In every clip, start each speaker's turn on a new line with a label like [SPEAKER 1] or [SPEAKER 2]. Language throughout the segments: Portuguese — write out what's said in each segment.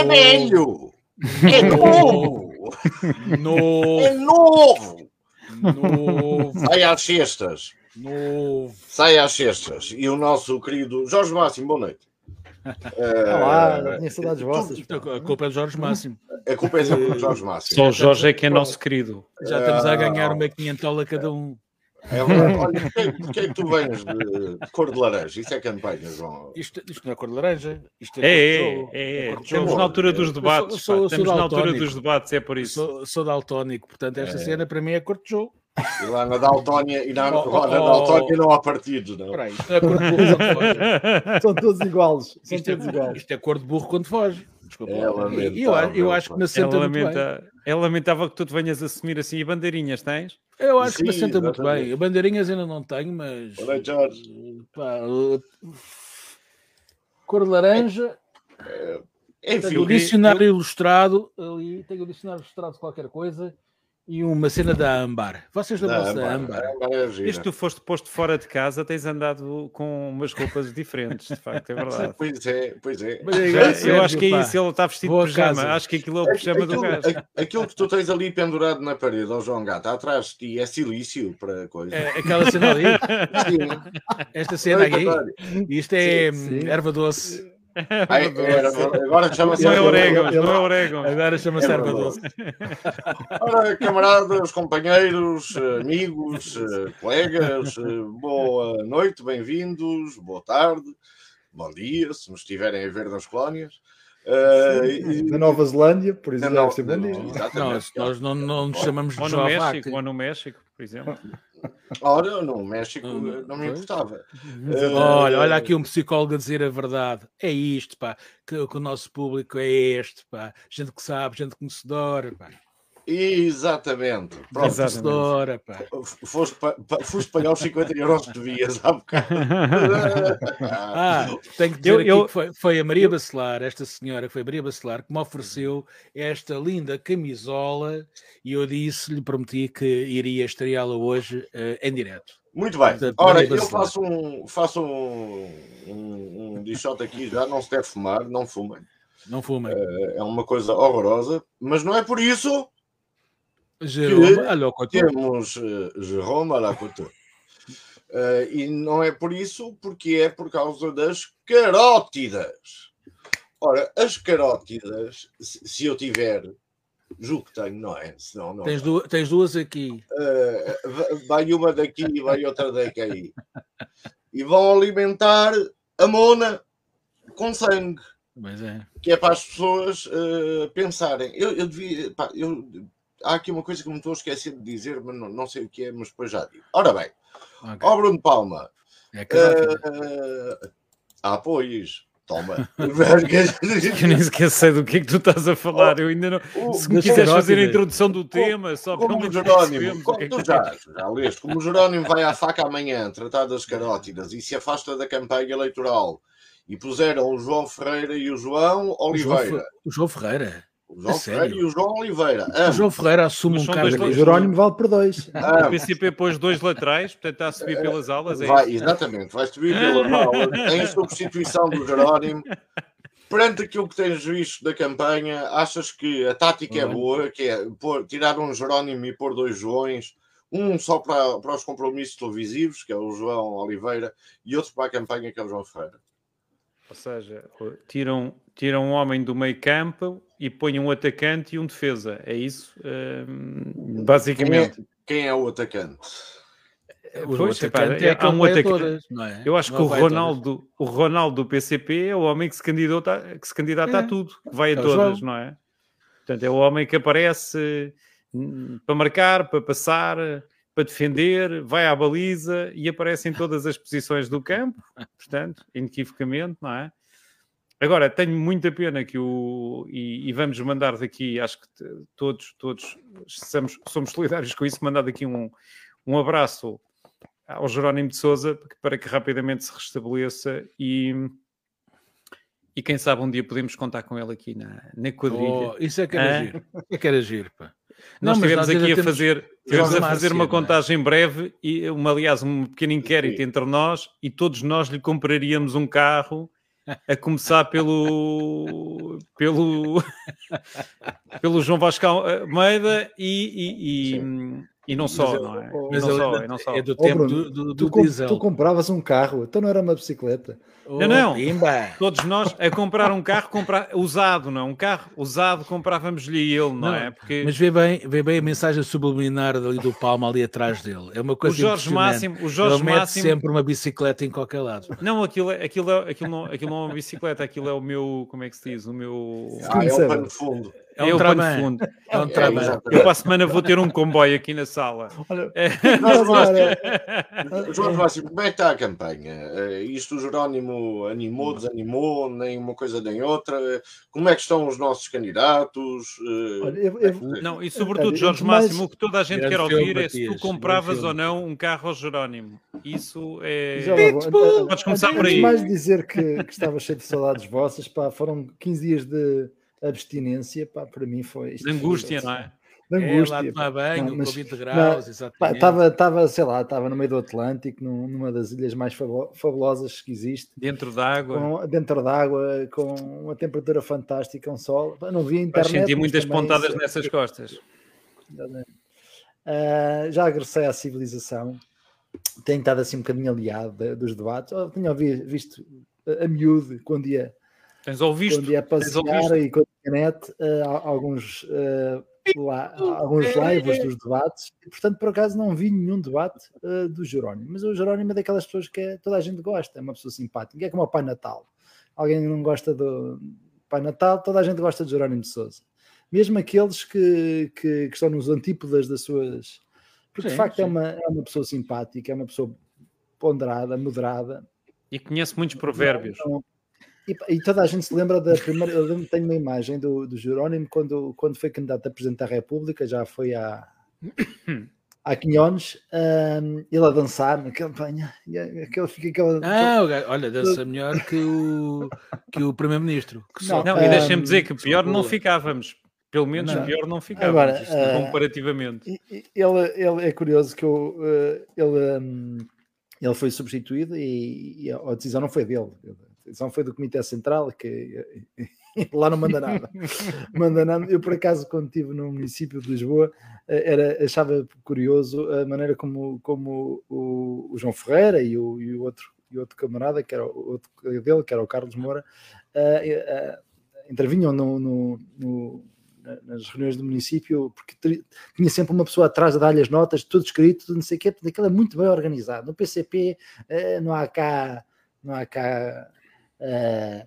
[SPEAKER 1] é velho. É novo.
[SPEAKER 2] Novo.
[SPEAKER 1] É novo.
[SPEAKER 2] Novo.
[SPEAKER 1] Sai às sextas.
[SPEAKER 2] Novo.
[SPEAKER 1] Sai às sextas. E o nosso querido Jorge Máximo, boa noite.
[SPEAKER 3] Olá, tinha saudades vossas.
[SPEAKER 2] A culpa é do Jorge Máximo.
[SPEAKER 1] A culpa é do Jorge Máximo.
[SPEAKER 4] Só o Jorge é que é nosso querido.
[SPEAKER 2] Já estamos a ganhar
[SPEAKER 1] Ah.
[SPEAKER 2] uma quinhentola cada um.
[SPEAKER 1] É verdade. Olha, porquê, porquê é que tu vens de, de cor de laranja? Isso é campanha, João.
[SPEAKER 2] Isto, isto não é cor de laranja. Isto
[SPEAKER 4] É,
[SPEAKER 2] é,
[SPEAKER 4] é,
[SPEAKER 2] cor de
[SPEAKER 4] é, é.
[SPEAKER 2] cor de
[SPEAKER 4] Estamos na altura dos
[SPEAKER 2] Eu
[SPEAKER 4] debates.
[SPEAKER 2] sou- sou-
[SPEAKER 4] pá.
[SPEAKER 2] sou
[SPEAKER 4] Estamos na altura dos debates, é por isso.
[SPEAKER 2] Sou, sou daltónico, portanto, esta cena para mim é cor de jogo.
[SPEAKER 1] E lá na Daltónia, e na,
[SPEAKER 2] Oh, oh,
[SPEAKER 1] na
[SPEAKER 2] oh.
[SPEAKER 1] Daltónia não há partidos, não.
[SPEAKER 2] Espera aí, isto não é cor de burro quando foge.
[SPEAKER 3] São todos iguais. São
[SPEAKER 2] Isto é,
[SPEAKER 3] todos iguais.
[SPEAKER 2] isto é cor de burro quando foge. Desculpa.
[SPEAKER 1] É
[SPEAKER 2] eu, eu acho que me
[SPEAKER 4] É,
[SPEAKER 2] assenta muito bem.
[SPEAKER 4] lamenta... é lamentável que tu te venhas assumir assim. E bandeirinhas tens?
[SPEAKER 2] Eu acho que me
[SPEAKER 1] Sim,
[SPEAKER 2] assenta muito
[SPEAKER 1] exatamente.
[SPEAKER 2] bem. Bandeirinhas ainda não tenho, mas.
[SPEAKER 1] Boa noite, Jorge.
[SPEAKER 2] Pá, uh, cor de laranja.
[SPEAKER 1] Enfim,
[SPEAKER 2] Tenho o dicionário ilustrado ali. Tenho o dicionário ilustrado de qualquer coisa. E uma cena da Ambar. Vocês lembram-se da Ambar?
[SPEAKER 1] Desde
[SPEAKER 4] Desde que tu foste posto fora de casa, tens andado com umas roupas diferentes, de facto, é verdade.
[SPEAKER 1] Pois é, pois é.
[SPEAKER 2] Mas é
[SPEAKER 4] Já- eu acho que é isso, ele está vestido de pijama.
[SPEAKER 2] casa.
[SPEAKER 4] Acho que aquilo é o pijama do
[SPEAKER 1] Aquilo,
[SPEAKER 4] gajo.
[SPEAKER 1] a- aquilo que tu tens ali pendurado na parede, ó João Gato, atrás de ti, é silício para coisa.
[SPEAKER 2] É, aquela cena ali.
[SPEAKER 1] Sim.
[SPEAKER 2] Esta cena aqui. Isto é
[SPEAKER 3] Sim, sim.
[SPEAKER 2] hum, erva doce.
[SPEAKER 1] Ai, era- agora chama-se.
[SPEAKER 4] Não é orégãos, não é orégãos.
[SPEAKER 2] Agora chama-se
[SPEAKER 1] É
[SPEAKER 2] erva doce.
[SPEAKER 1] Ora, camaradas, companheiros, amigos, eh, colegas, eh, boa noite, bem-vindos, boa tarde, bom dia, se nos estiverem a ver nas colónias. Eh, e-
[SPEAKER 3] Da Nova Zelândia, por
[SPEAKER 1] Na
[SPEAKER 3] exemplo.
[SPEAKER 1] Não,
[SPEAKER 2] Não,
[SPEAKER 1] exatamente.
[SPEAKER 2] nós não, não nos chamamos de
[SPEAKER 4] Ou no México, ou no México, por exemplo.
[SPEAKER 1] Ora, no México
[SPEAKER 2] Não,
[SPEAKER 1] eh, me importava.
[SPEAKER 2] Olha,
[SPEAKER 1] Eh,
[SPEAKER 2] olha aqui um psicólogo a dizer a verdade. É isto, pá, que, que o nosso público é este, pá. Gente que sabe, gente conhecedora, pá.
[SPEAKER 1] Exatamente. Pronto.
[SPEAKER 4] Exatamente.
[SPEAKER 2] Pá.
[SPEAKER 1] foste, pa- pa- foste pagar os 50 euros que devias há bocado.
[SPEAKER 2] Ah, tenho que dizer
[SPEAKER 4] Eu-
[SPEAKER 2] aqui
[SPEAKER 4] eu-
[SPEAKER 2] que foi, foi a Maria Bacelar, esta senhora, que foi a Maria Bacelar, que me ofereceu esta linda camisola e eu disse, lhe prometi que iria estreá-la hoje eh, em direto.
[SPEAKER 1] Muito bem.
[SPEAKER 2] Portanto,
[SPEAKER 1] Ora, eu faço um, faço um, um, um aqui já, não se deve fumar, não fumem.
[SPEAKER 2] Não fumem.
[SPEAKER 1] É uma coisa horrorosa, mas não é por isso
[SPEAKER 2] Jerome,
[SPEAKER 1] temos uh, Jerome à. Uh, e não é por isso, porque é por causa das carótidas. Ora, as carótidas, se, eu tiver, julgo que tenho, não é? Senão, não.
[SPEAKER 2] Tens, du- tens duas aqui.
[SPEAKER 1] Uh, va- vai uma daqui e vai outra daqui. E vão alimentar a mona com sangue
[SPEAKER 2] é.
[SPEAKER 1] que é para as pessoas eh, pensarem. Eu, eu devia. pá, eu- há aqui uma coisa que me estou a esquecer de dizer, mas não, não sei o que é, mas depois já digo. Ora bem,
[SPEAKER 2] ok.
[SPEAKER 1] ó Bruno Palma,
[SPEAKER 2] É carótida.
[SPEAKER 1] eh, há apoios. Toma.
[SPEAKER 4] Eu nem sei do que é que tu estás a falar. Eu ainda não.
[SPEAKER 1] O-
[SPEAKER 4] Se me quiseres fazer a introdução do tema, só pelo
[SPEAKER 1] como o
[SPEAKER 4] menos
[SPEAKER 1] Jerónimo, como
[SPEAKER 4] é
[SPEAKER 1] tu já, já leste, como o Jerónimo vai à faca amanhã tratar das carótidas e se afasta da campanha eleitoral e puseram o João Ferreira e o João
[SPEAKER 2] O João,
[SPEAKER 1] Oliveira.
[SPEAKER 2] O João Ferreira.
[SPEAKER 1] O João
[SPEAKER 2] A
[SPEAKER 1] Ferreira
[SPEAKER 2] sério?
[SPEAKER 1] e o João Oliveira.
[SPEAKER 2] O
[SPEAKER 1] Ambos.
[SPEAKER 2] João Ferreira assume um cargo.
[SPEAKER 3] O. Jerónimo vale por dois.
[SPEAKER 4] O
[SPEAKER 1] ambos.
[SPEAKER 4] PCP pôs dois laterais, portanto está a subir pelas alas. É
[SPEAKER 1] Vai,
[SPEAKER 4] isso?
[SPEAKER 1] exatamente, vai subir pela mala em substituição do Jerónimo. Perante aquilo que tens visto da campanha, achas que a tática é
[SPEAKER 2] Olha.
[SPEAKER 1] boa, que é pôr, tirar um Jerónimo e pôr dois Joões, um só para, para os compromissos televisivos, que é o João Oliveira, e outro para a campanha, que é o João Ferreira.
[SPEAKER 4] Ou seja, tiram, tiram um homem do meio campo e põem um atacante e um defesa. É isso? Hum, basicamente.
[SPEAKER 1] Quem é o atacante?
[SPEAKER 2] O
[SPEAKER 4] Pois, epá,
[SPEAKER 2] atacante
[SPEAKER 4] é-
[SPEAKER 2] é
[SPEAKER 4] há um atacante-
[SPEAKER 2] todas, não é?
[SPEAKER 4] Eu acho
[SPEAKER 2] Não
[SPEAKER 4] que o
[SPEAKER 2] todas.
[SPEAKER 4] Ronaldo, o Ronaldo do PCP é o homem que se candidata, que se candidata a
[SPEAKER 2] É.
[SPEAKER 4] tudo, que vai a
[SPEAKER 2] É o
[SPEAKER 4] todas,
[SPEAKER 2] João.
[SPEAKER 4] não é? Portanto, é o homem que aparece hum, para marcar, para passar, para defender, vai à baliza e aparece em todas as posições do campo, portanto, inequivocamente, não é? Agora, tenho muita pena que o. E, e vamos mandar daqui, acho que todos, todos somos, somos solidários com isso, mandar daqui um, um abraço ao Jerónimo de Souza para que rapidamente se restabeleça e, e quem sabe um dia podemos contar com ele aqui na, na quadrilha.
[SPEAKER 2] Oh, isso é que era
[SPEAKER 4] Hã?
[SPEAKER 2] giro. Isso é que era giro, pá.
[SPEAKER 4] Nós
[SPEAKER 2] Não,
[SPEAKER 4] estivemos
[SPEAKER 2] nós ainda
[SPEAKER 4] aqui a fazer, tivemos a fazer
[SPEAKER 2] Márcia,
[SPEAKER 4] uma
[SPEAKER 2] é?
[SPEAKER 4] contagem breve e uma, aliás, um pequeno inquérito
[SPEAKER 1] Sim.
[SPEAKER 4] entre nós e todos nós lhe compraríamos um carro a começar pelo pelo pelo João Vasco Almeida e, e, e, e não só,
[SPEAKER 3] Mas
[SPEAKER 4] não é?
[SPEAKER 3] eu-
[SPEAKER 2] Mas
[SPEAKER 4] não só, e não só.
[SPEAKER 2] é do
[SPEAKER 3] Ó,
[SPEAKER 2] tempo
[SPEAKER 3] Bruno,
[SPEAKER 2] do, do,
[SPEAKER 3] Tu,
[SPEAKER 2] do
[SPEAKER 3] com-
[SPEAKER 2] diesel.
[SPEAKER 3] tu compravas um carro, então não era uma bicicleta.
[SPEAKER 2] Oh,
[SPEAKER 4] não.
[SPEAKER 2] pimba.
[SPEAKER 4] Todos nós a comprar um carro comprar, usado, não? Um carro usado comprávamos-lhe ele, não,
[SPEAKER 2] Não,
[SPEAKER 4] é? Porque
[SPEAKER 2] Mas vê bem, vê bem a mensagem subliminar ali do Palma ali atrás dele. É uma
[SPEAKER 4] o
[SPEAKER 2] coisa
[SPEAKER 4] Jorge
[SPEAKER 2] impressionante.
[SPEAKER 4] Máximo, o Jorge
[SPEAKER 2] Ele mete
[SPEAKER 4] Máximo,
[SPEAKER 2] sempre uma bicicleta em qualquer lado.
[SPEAKER 4] não, aquilo, é- aquilo, é- aquilo, não, aquilo não é uma bicicleta, aquilo é o meu, como é que se diz? O meu
[SPEAKER 1] Ah, é o pano de fundo.
[SPEAKER 2] É um
[SPEAKER 4] é o pano
[SPEAKER 2] tramã.
[SPEAKER 4] fundo.
[SPEAKER 2] É um
[SPEAKER 1] É, exatamente.
[SPEAKER 4] Eu para a semana vou ter um comboio aqui na sala.
[SPEAKER 3] Olha,
[SPEAKER 4] É.
[SPEAKER 3] agora-
[SPEAKER 1] Jorge Máximo, como é que está a campanha? Eh, Isto o Jerónimo animou, desanimou, nem uma coisa nem outra? Como é que estão os nossos candidatos? Eh,
[SPEAKER 3] olha, eu- eu-
[SPEAKER 4] Não, e sobretudo, Jorge Máximo, o que toda a gente quer ouvir é se tu compravas ou não um carro ao Jerónimo. Isso é.
[SPEAKER 3] Já.
[SPEAKER 4] Podes começar por aí.
[SPEAKER 3] mais de dizer que, que estava cheio de saudades vossas, pá, foram 15 dias de abstinência, pá, para mim foi isto
[SPEAKER 4] De angústia,
[SPEAKER 3] foi-
[SPEAKER 4] não é?
[SPEAKER 3] De
[SPEAKER 2] É, lá
[SPEAKER 3] angústia.
[SPEAKER 2] tomar banho,
[SPEAKER 3] Não, mas-
[SPEAKER 2] com 20 graus,
[SPEAKER 3] Pá,
[SPEAKER 2] exatamente.
[SPEAKER 3] Estava, estava, sei lá, estava no meio do Atlântico, num- numa das ilhas mais fabulosas que existe,
[SPEAKER 4] Dentro d'água.
[SPEAKER 3] dentro d'água, com uma temperatura fantástica, um sol. Não
[SPEAKER 4] Vais
[SPEAKER 3] internet.
[SPEAKER 4] sentir
[SPEAKER 3] mas
[SPEAKER 4] muitas pontadas
[SPEAKER 3] isso-
[SPEAKER 4] nessas costas.
[SPEAKER 3] Ah, já agressei à civilização, tenho estado assim um bocadinho aliado de- dos debates. Oh, tenho visto a, miúdo quando ia,
[SPEAKER 4] Tens ouvido?
[SPEAKER 3] quando ia passear e a internet ah, alguns, ah, lá- alguns lives dos debates. E, portanto, por acaso não vi nenhum debate ah, do Jerónimo, mas o Jerónimo é daquelas pessoas que é- toda a gente gosta, é uma pessoa simpática, é como o Pai Natal. Alguém não gosta do Pai Natal, toda a gente gosta de Jerónimo de Souza. Mesmo aqueles que, que, que estão nos antípodas das suas. Porque de
[SPEAKER 2] Sim,
[SPEAKER 3] facto é uma, é uma pessoa simpática, é uma pessoa ponderada, moderada.
[SPEAKER 4] E conhece muitos provérbios.
[SPEAKER 3] Não- E, e toda a gente se lembra da primeira. Eu lembro, tenho uma imagem do, do Jerónimo quando, quando foi candidato a Presidente da República, já foi há, há 15 anos, hum, ele a dançar na campanha. E aquele, fica aquela,
[SPEAKER 2] Ah, olha, dança melhor que o, que o Primeiro-Ministro.
[SPEAKER 3] Não,
[SPEAKER 4] Não, e deixem-me dizer que pior não ficávamos. Pelo menos
[SPEAKER 3] Não.
[SPEAKER 4] pior não ficávamos.
[SPEAKER 3] Agora,
[SPEAKER 4] isto
[SPEAKER 3] ah,
[SPEAKER 4] comparativamente.
[SPEAKER 3] Ele, ele é curioso que eu, eh, ele, ele foi substituído e, e a decisão não foi dele. Decisão foi do Comitê Central, que lá não manda nada. manda nada. Eu, por acaso, quando estive no município de Lisboa, eh, era, achava curioso a maneira como, como o, o João Ferreira e o, e o outro, e outro camarada, que era o outro dele, que era o Carlos Moura, eh, eh, intervinham no- no- no, na- nas reuniões do município, porque tinha sempre uma pessoa atrás a dar-lhe as notas, tudo escrito, tudo não sei o quê, aquilo é muito bem organizado. No PCP não há cá, não há cá eh,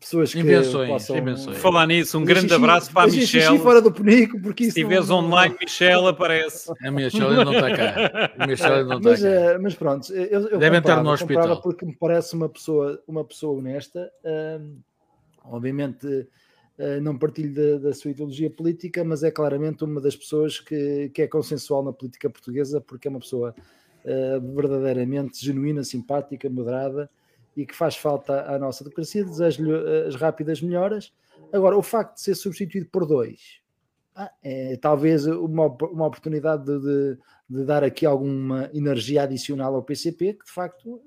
[SPEAKER 3] pessoas que
[SPEAKER 2] Invenções,
[SPEAKER 3] possam...
[SPEAKER 2] invenções.
[SPEAKER 4] Falar nisso, um grande
[SPEAKER 3] xixi-
[SPEAKER 4] abraço para a Michelle.
[SPEAKER 3] fora do penico, porque
[SPEAKER 4] Se
[SPEAKER 3] isso
[SPEAKER 4] estiveres
[SPEAKER 3] não-
[SPEAKER 4] online, Michelle aparece.
[SPEAKER 2] A Michelle não está cá. A Michelle não está
[SPEAKER 3] mas,
[SPEAKER 2] cá.
[SPEAKER 3] eh, mas pronto, eu, eu
[SPEAKER 2] Devem estar no hospital.
[SPEAKER 3] porque me parece uma pessoa, uma pessoa honesta. hum, obviamente eh, não partilho da, da sua ideologia política, mas é claramente uma das pessoas que, que é consensual na política portuguesa, porque é uma pessoa eh, verdadeiramente genuína, simpática, moderada e que faz falta à nossa democracia. Desejo-lhe eh, as rápidas melhoras. Agora, o facto de ser substituído por dois ah, é talvez uma, uma oportunidade de, de- de dar aqui alguma energia adicional ao PCP, que de facto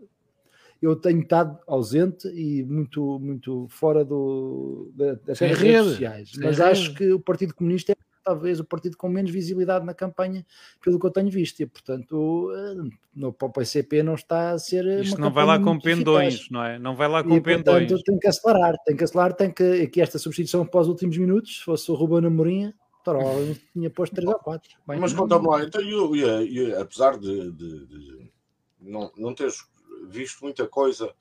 [SPEAKER 3] eu tenho estado ausente e muito, muito fora do, da- das redes
[SPEAKER 2] rede,
[SPEAKER 3] sociais. Mas acho que o Partido Comunista é talvez o partido com menos visibilidade na campanha, pelo que eu tenho visto, e portanto eh, no para o PCP não está a ser. eh,
[SPEAKER 4] Isto
[SPEAKER 3] uma
[SPEAKER 4] não vai lá com
[SPEAKER 3] muito eficaz.
[SPEAKER 4] pendões, não é? Não vai lá com
[SPEAKER 3] E,
[SPEAKER 4] pendões.
[SPEAKER 3] portanto, tem que acelerar, tem que acelerar, tem que, que esta substituição para os últimos minutos, se fosse o Ruben Amorim, provavelmente tinha posto 3 ou 4. Bem,
[SPEAKER 1] Mas conta-me lá, então, eu, eu- eu, apesar de, de- de não, não teres visto muita coisa,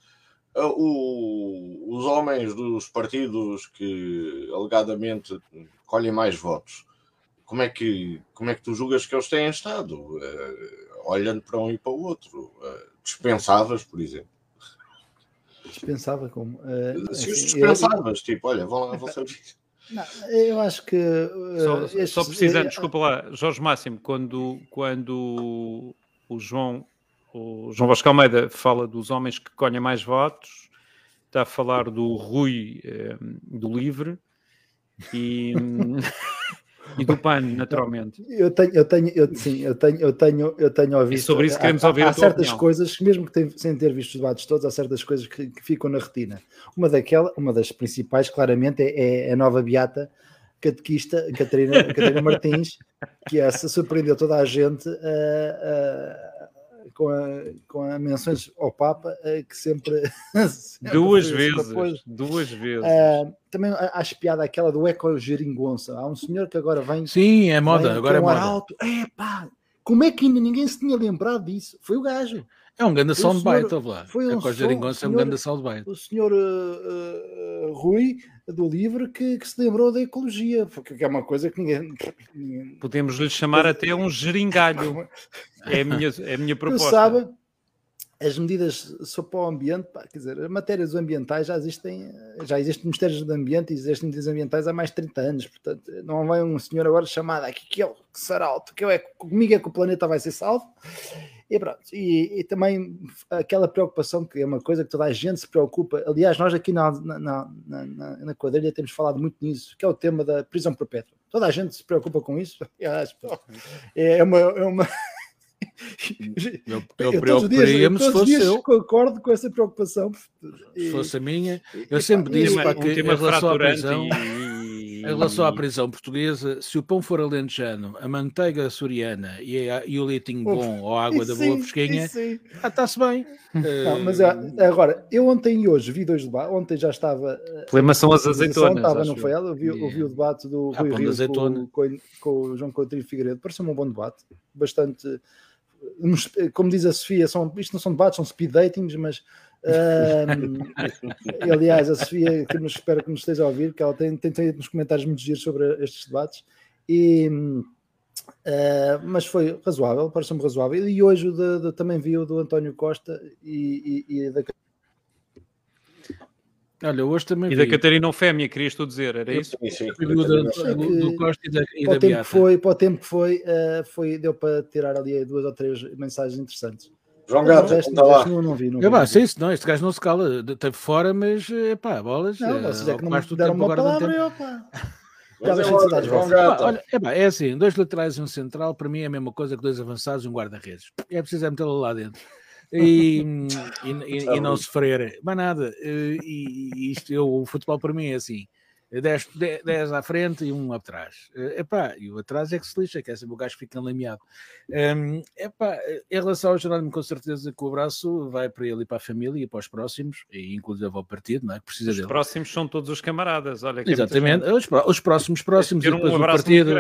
[SPEAKER 1] o- os homens dos partidos que alegadamente colhem mais votos, como é que, como é que tu julgas que eles têm estado? Ah, olhando para um e para o outro, Ah, dispensavas, por exemplo.
[SPEAKER 3] dispensava como. eh,
[SPEAKER 1] Se os
[SPEAKER 3] assim, eu-
[SPEAKER 1] dispensavas, tipo, olha, vão lá, vão ser
[SPEAKER 3] não, eu acho que. eh,
[SPEAKER 4] Só,
[SPEAKER 3] estes-
[SPEAKER 4] só precisando,
[SPEAKER 3] eh,
[SPEAKER 4] desculpa lá, Jorge Máximo, quando, quando o João, o João Vasco Almeida fala dos homens que colhem mais votos, está a falar do Rui eh, do Livre e, E do PAN, naturalmente.
[SPEAKER 3] Eu tenho, eu tenho, eu, sim, eu tenho, eu tenho, eu tenho ouvido.
[SPEAKER 4] sobre isso queremos
[SPEAKER 3] há,
[SPEAKER 4] ouvir
[SPEAKER 3] há
[SPEAKER 4] tua
[SPEAKER 3] certas
[SPEAKER 4] opinião.
[SPEAKER 3] coisas, mesmo que tem- sem ter visto os debates todos, há certas coisas que, que ficam na retina. Uma daquela, uma das principais, claramente, é, é a nova beata catequista Catarina, Catarina Martins, que essa surpreendeu toda a gente ah, ah, com, a, com a menções ao Papa, ah, que sempre, sempre
[SPEAKER 4] Duas vezes.
[SPEAKER 3] foi-
[SPEAKER 4] Duas vezes.
[SPEAKER 3] Ah, também acho piada aquela do eco geringonça. Há um senhor que agora vem
[SPEAKER 2] Sim, é moda,
[SPEAKER 3] Vem
[SPEAKER 2] agora é
[SPEAKER 3] um
[SPEAKER 2] moda.
[SPEAKER 3] alto. Epá, como é que ainda ninguém se tinha lembrado disso? Foi o gajo.
[SPEAKER 2] É um grande soundbite, lá.
[SPEAKER 3] foi um som-
[SPEAKER 2] Geringonça é um grande soundbite.
[SPEAKER 3] O senhor uh, uh, Rui, do livro, que, que se lembrou da ecologia. Porque é uma coisa que ninguém... ninguém
[SPEAKER 4] Podemos lhe chamar até um geringalho. É a minha, é a minha proposta.
[SPEAKER 3] As medidas só para o ambiente, pá, quer dizer, as matérias ambientais já existem, já existem ministérios do ambiente e existem medidas ambientais há mais de 30 anos, portanto, não vai um senhor agora chamado aqui que ele que será alto, que eu é comigo é que o planeta vai ser salvo. E pronto, e, e também aquela preocupação que é uma coisa que toda a gente se preocupa. Aliás, nós aqui na, na, na, na, quadrilha temos falado muito nisso, que é o tema da prisão perpétua. Toda a gente se preocupa com isso. É uma, é uma,
[SPEAKER 2] Eu,
[SPEAKER 3] eu
[SPEAKER 2] preocuparia-me se fosse
[SPEAKER 3] dias
[SPEAKER 2] eu.
[SPEAKER 3] concordo com essa preocupação.
[SPEAKER 2] Se fosse a minha, eu
[SPEAKER 3] e
[SPEAKER 2] sempre disse,
[SPEAKER 3] e-
[SPEAKER 2] pá,
[SPEAKER 4] um
[SPEAKER 2] que em relação à prisão-
[SPEAKER 4] e-
[SPEAKER 2] Em relação à prisão portuguesa, se o pão for alentejano, a manteiga açoriana e, a- e o leitinho bom ou a água
[SPEAKER 3] e
[SPEAKER 2] da
[SPEAKER 3] sim,
[SPEAKER 2] boa fresquinha, ah, está-se bem.
[SPEAKER 3] Não, mas
[SPEAKER 2] Eh,
[SPEAKER 3] é, agora, eu ontem e hoje vi dois debates. Ontem já estava. eh,
[SPEAKER 4] Problema são as azeitonas.
[SPEAKER 3] Estava, não
[SPEAKER 4] eu.
[SPEAKER 3] foi ela? Eu vi, eu vi o debate do
[SPEAKER 2] Ah,
[SPEAKER 3] Rui Rio com, com, com o João Coutinho Figueiredo. Pareceu-me um bom debate. Bastante. Como diz a Sofia, são, isto não são debates, são speed datings, mas. e, aliás, a Sofia, que nos espero que nos esteja a ouvir, que ela tem, tem, tem nos comentários muito giros sobre estes debates. E, ah, mas foi razoável, pareceu-me razoável. E hoje o de- de- também vi o do António Costa e, e, e da
[SPEAKER 2] Olha, hoje também
[SPEAKER 4] E da
[SPEAKER 2] vi.
[SPEAKER 4] Catarina Ofémia, querias tu dizer, era isso?
[SPEAKER 1] Sim, sim.
[SPEAKER 2] da- do, do- do Costa e da, e
[SPEAKER 3] para
[SPEAKER 2] da
[SPEAKER 3] o tempo que foi, para o tempo que foi, eh, foi, deu para tirar ali duas ou três mensagens interessantes.
[SPEAKER 1] João Gato,
[SPEAKER 3] o
[SPEAKER 1] lá.
[SPEAKER 3] não, não vi. Não
[SPEAKER 2] É
[SPEAKER 3] vi,
[SPEAKER 2] isso, não, este gajo não se cala, de- teve fora, mas pá, bolas.
[SPEAKER 3] Não,
[SPEAKER 2] eh,
[SPEAKER 3] vocês é que não me deram uma
[SPEAKER 2] um
[SPEAKER 3] palavra.
[SPEAKER 2] tempo.
[SPEAKER 3] eu, pá.
[SPEAKER 2] Olha, é, pá, é assim, dois laterais e um central, para mim é a mesma coisa que dois avançados e um guarda-redes. É preciso é metê-lo lá dentro. E, e, e- e não sofrer. Mais nada. Eh, E, e isto, eu, o futebol para mim é assim. 10, 10 à frente e um atrás. Eh, Epá, e o atrás é que se lixa, que é sempre o gajo que fica enlameado. Um, epá, em relação ao Jerónimo, com certeza que o abraço vai para ele e para a família e para os próximos, e inclusive ao partido, não é? Que precisa
[SPEAKER 4] Os
[SPEAKER 2] dele.
[SPEAKER 4] próximos são todos os camaradas. Olha, que é
[SPEAKER 2] Exatamente,
[SPEAKER 4] gente.
[SPEAKER 2] os, os próximos próximos e depois
[SPEAKER 4] um
[SPEAKER 2] o partido,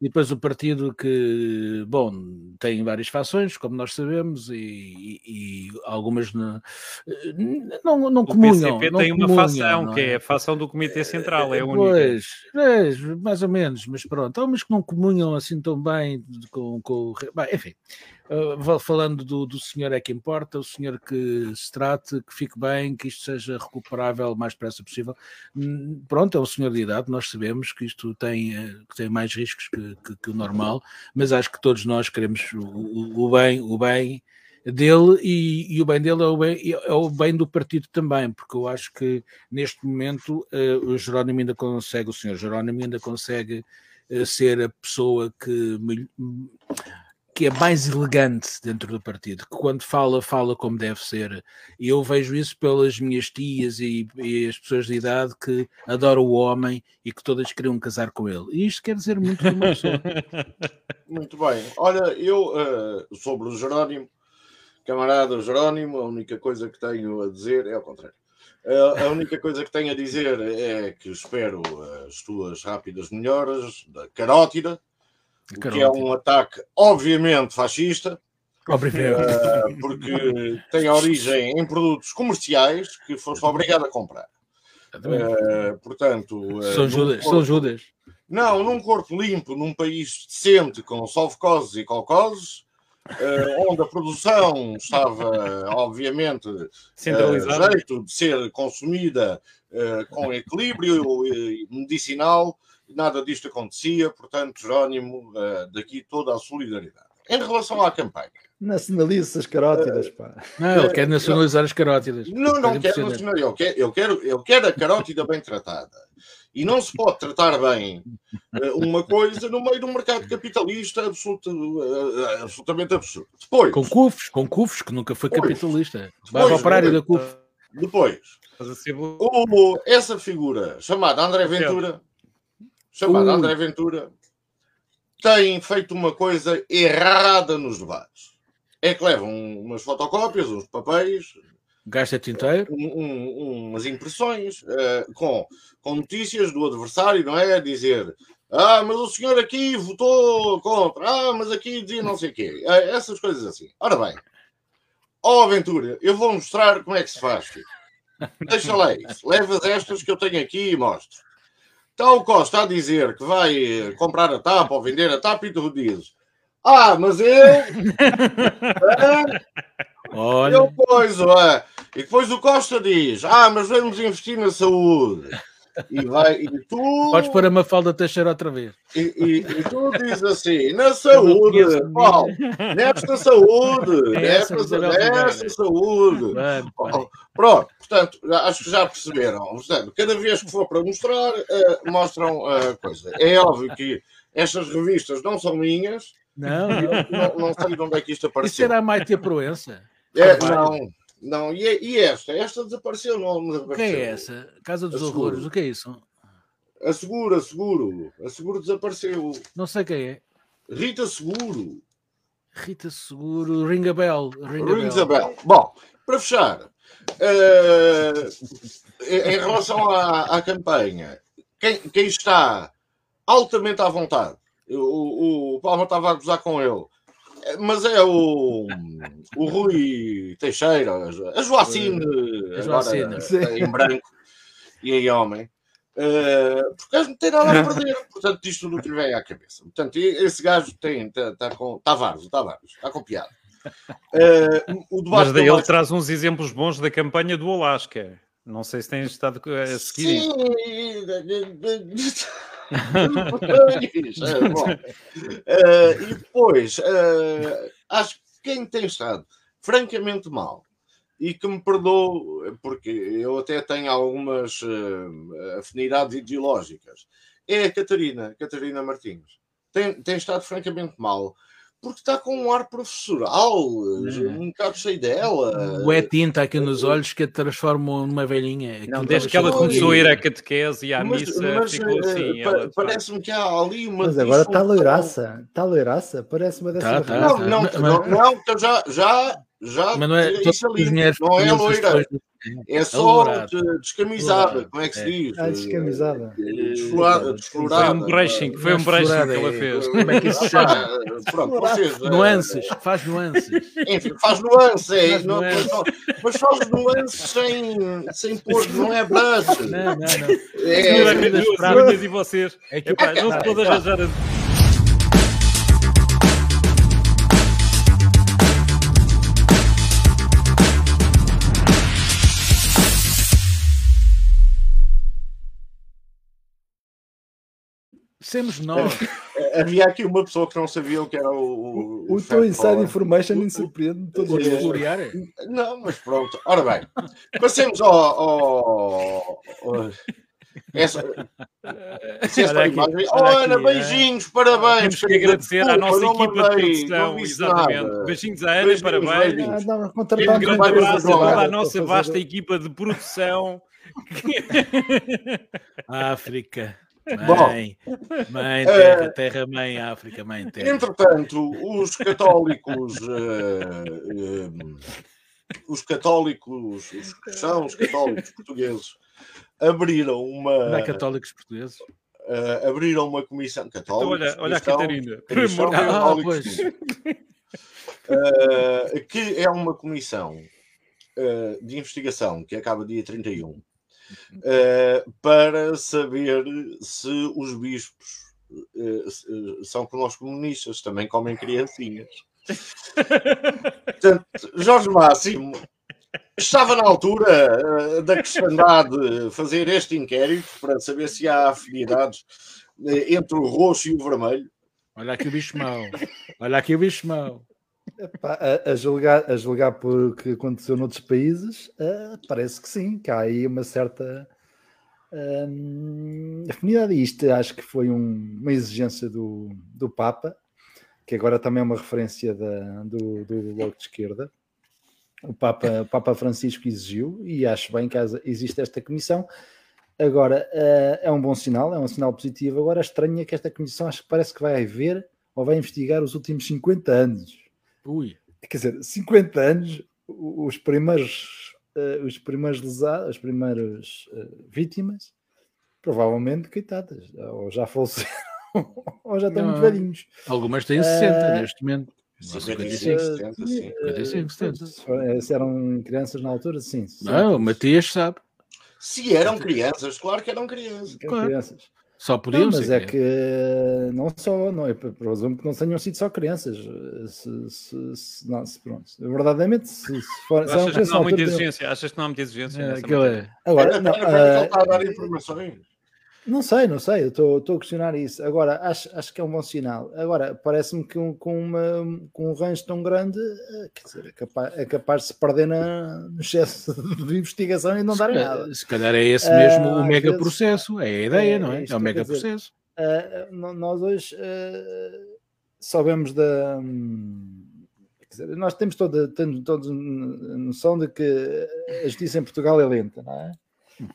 [SPEAKER 2] e depois o partido que, bom, tem várias fações, como nós sabemos, e, e- e algumas não, não, não
[SPEAKER 4] O
[SPEAKER 2] comunham.
[SPEAKER 4] PCP
[SPEAKER 2] não
[SPEAKER 4] tem uma fação,
[SPEAKER 2] não
[SPEAKER 4] que é a fação do Comitê Central, é a única.
[SPEAKER 2] Pois, pois, mais ou menos, mas pronto, há umas que não comunham assim tão bem com, com enfim, Uh, falando do, do senhor é que importa, o senhor que se trate, que fique bem, que isto seja recuperável o mais depressa possível. Hum, Pronto, é o senhor de idade, nós sabemos que isto tem, eh, que tem mais riscos que, que- que o normal, mas acho que todos nós queremos o- o bem, o bem dele e, e o bem dele é o bem, é o bem do partido também, porque eu acho que neste momento eh, o Jerónimo ainda consegue, o senhor Jerónimo ainda consegue eh, ser a pessoa que, que é mais elegante dentro do partido, que quando fala, fala como deve ser. E eu vejo isso pelas minhas tias e, e as pessoas de idade que adoram o homem e que todas queriam casar com ele. E isto quer dizer muito de uma pessoa.
[SPEAKER 1] Muito bem. Olha, eu eh, sobre o Jerónimo, camarada Jerónimo, a única coisa que tenho a dizer é ao contrário. A única coisa que tenho a dizer é que espero as tuas rápidas melhoras da carótida, o que é um ataque obviamente fascista, eh, porque tem origem em produtos comerciais que foste obrigado a comprar. Eh, portanto, eh,
[SPEAKER 2] São Judas,
[SPEAKER 1] corpo-
[SPEAKER 2] são Judas.
[SPEAKER 1] não, num corpo limpo, num país decente, com sovcoses e cocoses, eh, onde a produção estava, obviamente, a
[SPEAKER 4] Centralizado.
[SPEAKER 1] jeito de ser consumida eh, com equilíbrio eh, medicinal, nada disto acontecia, portanto, Jerónimo, eh, daqui toda a solidariedade. Em relação à campanha.
[SPEAKER 3] Nacionaliza as carótidas, pá.
[SPEAKER 2] Não, ele quer nacionalizar as carótidas.
[SPEAKER 1] Não, não quero
[SPEAKER 2] impressionante.
[SPEAKER 1] nacionalizar. Eu quero, eu, quero, eu quero a carótida bem tratada. E não se pode tratar bem eh, uma coisa no meio de um mercado capitalista absoluto, eh, absolutamente absurdo. Depois,
[SPEAKER 2] Com CUFs, com CUFs, que nunca foi
[SPEAKER 1] Pois.
[SPEAKER 2] capitalista. Vai ao operário da CUF.
[SPEAKER 1] depois o, essa figura chamada André Ventura, chamada. André Ventura, tem feito uma coisa errada nos debates. É que levam umas fotocópias, uns papéis,
[SPEAKER 2] Gasta tinteiro.
[SPEAKER 1] um- um- umas impressões eh, com, com notícias do adversário, não é? Dizer ah, mas o senhor aqui votou contra, ah, mas aqui dizia não sei o quê. Eh, essas coisas assim. Ora bem, ó Aventura, eu vou mostrar como é que se faz. filho. Deixa lá isso. Levas estas que eu tenho aqui e mostro. Está o Costa a dizer que vai eh, comprar a tapa ou vender a tapa e tu dizes ah, mas eu...
[SPEAKER 2] Olha,
[SPEAKER 1] eu coiso, é. E depois o Costa diz: Ah, mas vamos investir na saúde. E vai, e tu,
[SPEAKER 2] podes pôr a Mafalda Teixeira outra vez.
[SPEAKER 1] e, e, e tu dizes assim: na saúde, Paulo, nesta saúde,
[SPEAKER 2] Essa,
[SPEAKER 1] nesta, saúde. Pronto, portanto, acho que já perceberam. Portanto, cada vez que for para mostrar, eh, mostram a coisa. É óbvio que estas revistas não são minhas,
[SPEAKER 2] Não, não.
[SPEAKER 1] não, não sei de onde é que isto
[SPEAKER 2] Isso
[SPEAKER 1] apareceu.
[SPEAKER 2] era a Maite Proença.
[SPEAKER 1] É, não, não. E, e esta? Esta desapareceu, não
[SPEAKER 2] O que
[SPEAKER 1] desapareceu.
[SPEAKER 2] é essa? Casa dos Horrores. O que é isso?
[SPEAKER 1] A Seguro, a Seguro. A Seguro desapareceu.
[SPEAKER 2] Não sei quem é.
[SPEAKER 1] Rita Seguro.
[SPEAKER 2] Rita Seguro, Ring a Bell. Ring a
[SPEAKER 1] Rings a
[SPEAKER 2] Bell.
[SPEAKER 1] bell. Bom, para fechar, eh, em relação à, à campanha, quem, quem está altamente à vontade, o, o Palma estava a gozar com ele, mas é o, o Rui Teixeira, a Joacine,
[SPEAKER 2] A Joacine.
[SPEAKER 1] agora em branco e em homem. eh, porque não têm nada a perder, portanto, diz tudo o que lhe vem à cabeça. Portanto, esse gajo tem, está tá com Tavares, o Tavares, está com piada. Eh, o
[SPEAKER 4] Mas daí ele traz uns exemplos bons da campanha do Alasca. Não sei se tens estado a seguir.
[SPEAKER 1] Sim. Eh, e depois, eh, acho que quem tem estado francamente mal e que me perdoou, porque eu até tenho algumas eh, afinidades ideológicas, é a Catarina, Catarina Martins. Tem, tem estado francamente mal. Porque está com um ar professoral, um bocado cheio dela.
[SPEAKER 2] O é tinta aqui nos olhos que a transformam numa velhinha.
[SPEAKER 4] Não,
[SPEAKER 2] Aquilo
[SPEAKER 4] desde que ela começou a ir à catequese e à
[SPEAKER 1] Mas-
[SPEAKER 4] missa,
[SPEAKER 1] mas,
[SPEAKER 4] ficou
[SPEAKER 1] eh,
[SPEAKER 4] assim.
[SPEAKER 1] pa- Parece-me que há ali uma.
[SPEAKER 3] Mas agora está loiraça. Está loiraça. Parece uma dessas.
[SPEAKER 2] Tá, tá.
[SPEAKER 3] raças.
[SPEAKER 1] Não, não, não, não, então já, já, já.
[SPEAKER 2] Mas não é
[SPEAKER 1] isso ali, não é loira,
[SPEAKER 2] depois-
[SPEAKER 1] é só de- descamisada, como é que se
[SPEAKER 2] é.
[SPEAKER 1] diz?
[SPEAKER 3] Ah, descamisada.
[SPEAKER 1] Desflorada.
[SPEAKER 4] Foi
[SPEAKER 1] desflorada.
[SPEAKER 4] um brushing, foi um brushing que ela
[SPEAKER 2] é-
[SPEAKER 4] fez.
[SPEAKER 2] Como é que isso se chama?
[SPEAKER 1] Pronto, vocês. eh,
[SPEAKER 2] Nuances, faz nuances.
[SPEAKER 1] Enfim, faz nuances, é,
[SPEAKER 2] Faz
[SPEAKER 1] não-
[SPEAKER 2] nuances.
[SPEAKER 1] mas, não- mas faz nuances sem, sem pôr, não é brush.
[SPEAKER 2] Não, não, não.
[SPEAKER 1] É,
[SPEAKER 4] Senhora,
[SPEAKER 2] vida
[SPEAKER 4] duas
[SPEAKER 2] esperada.
[SPEAKER 4] unhas e vocês.
[SPEAKER 2] É que
[SPEAKER 4] Epá, não se pode arranjar. a-
[SPEAKER 2] Semos nós.
[SPEAKER 1] havia aqui uma pessoa que não sabia o que era o.
[SPEAKER 3] O
[SPEAKER 1] fact
[SPEAKER 3] teu inside information me surpreende dias.
[SPEAKER 2] florear?
[SPEAKER 1] Não, mas pronto. Ora bem, passemos ao. ao, ao essa, essa
[SPEAKER 4] Olha aqui,
[SPEAKER 1] imagem- Oh, Ana,
[SPEAKER 4] aqui,
[SPEAKER 1] beijinhos, parabéns.
[SPEAKER 4] Temos que agradecer à nossa equipa de produção, exatamente.
[SPEAKER 1] nada.
[SPEAKER 4] Beijinhos à Ana,
[SPEAKER 1] Beijinhos,
[SPEAKER 4] parabéns.
[SPEAKER 1] beijinhos.
[SPEAKER 3] Ah, não,
[SPEAKER 4] Um grande abraço a toda a nossa vasta equipa de produção.
[SPEAKER 2] África.
[SPEAKER 1] Bom.
[SPEAKER 2] Mãe, mãe,
[SPEAKER 1] Eh,
[SPEAKER 2] terra, terra, mãe, África, mãe, terra.
[SPEAKER 1] Entretanto, os católicos. eh, eh, os católicos, os cristãos católicos portugueses abriram uma,
[SPEAKER 2] Não é católicos portugueses?
[SPEAKER 1] eh, abriram uma comissão
[SPEAKER 4] Então,
[SPEAKER 1] católica.
[SPEAKER 4] olha, olha a Catarina. Por
[SPEAKER 1] cristão,
[SPEAKER 4] de Deus.
[SPEAKER 2] Ah,
[SPEAKER 1] católicos,
[SPEAKER 2] pois.
[SPEAKER 1] Eh, que é uma comissão de investigação que acaba dia 31 eh, para saber se os bispos eh, são os comunistas, também comem criancinhas. Portanto, Jorge Máximo estava na altura eh, da cristandade fazer este inquérito para saber se há afinidades entre o roxo e o vermelho.
[SPEAKER 2] Olha aqui o bicho mau. Olha aqui o bicho mau.
[SPEAKER 3] Epá, a, a, julgar, a julgar por o que aconteceu noutros países, uh, parece que sim, que há aí uma certa um, afinidade. E isto acho que foi um, uma exigência do, do Papa, que agora também é uma referência da, do, do Bloco de Esquerda. O Papa, o Papa Francisco exigiu, e acho bem que existe esta comissão. Agora, uh, é um bom sinal, é um sinal positivo. Agora, estranho é que esta comissão acho que parece que vai haver ou vai investigar os últimos 50 anos.
[SPEAKER 2] Ui.
[SPEAKER 3] Quer dizer, 50 anos, os primeiros, uh, os primeiros lesados, as primeiras uh, vítimas, provavelmente, coitadas, ou já faleceram, ou já estão Não, muito velhinhos.
[SPEAKER 2] Algumas têm 60 neste momento.
[SPEAKER 1] 55, 70, 55,
[SPEAKER 3] 70. Se eram crianças na altura, sim.
[SPEAKER 2] Não, o Matias sabe.
[SPEAKER 1] Se eram crianças, claro que eram crianças.
[SPEAKER 3] Claro. crianças.
[SPEAKER 2] Só podiam
[SPEAKER 3] não, mas é que não só, não é por exemplo que não tenham sido só crianças. Se, se, se, não, se pronto, verdadeiramente, se, se for,
[SPEAKER 4] achas, que não há muita exigência, achas que não há muita exigência? É,
[SPEAKER 2] é.
[SPEAKER 3] Agora, não,
[SPEAKER 1] uh, está a dar informações.
[SPEAKER 3] Não sei, não sei, eu estou a questionar isso. Agora, acho, acho que é um bom sinal. Agora, parece-me que um, com, uma, com um range tão grande, eh, quer dizer, é, capaz, é capaz de se perder na, no excesso de investigação e não dar nada.
[SPEAKER 2] Se calhar é esse mesmo o mega vezes, processo, é a ideia, é, não é? É, o mega dizer, processo.
[SPEAKER 3] Uh, nós hoje uh, sabemos da. Dizer, nós temos toda, temos todos a noção de que a justiça em Portugal é lenta, não é?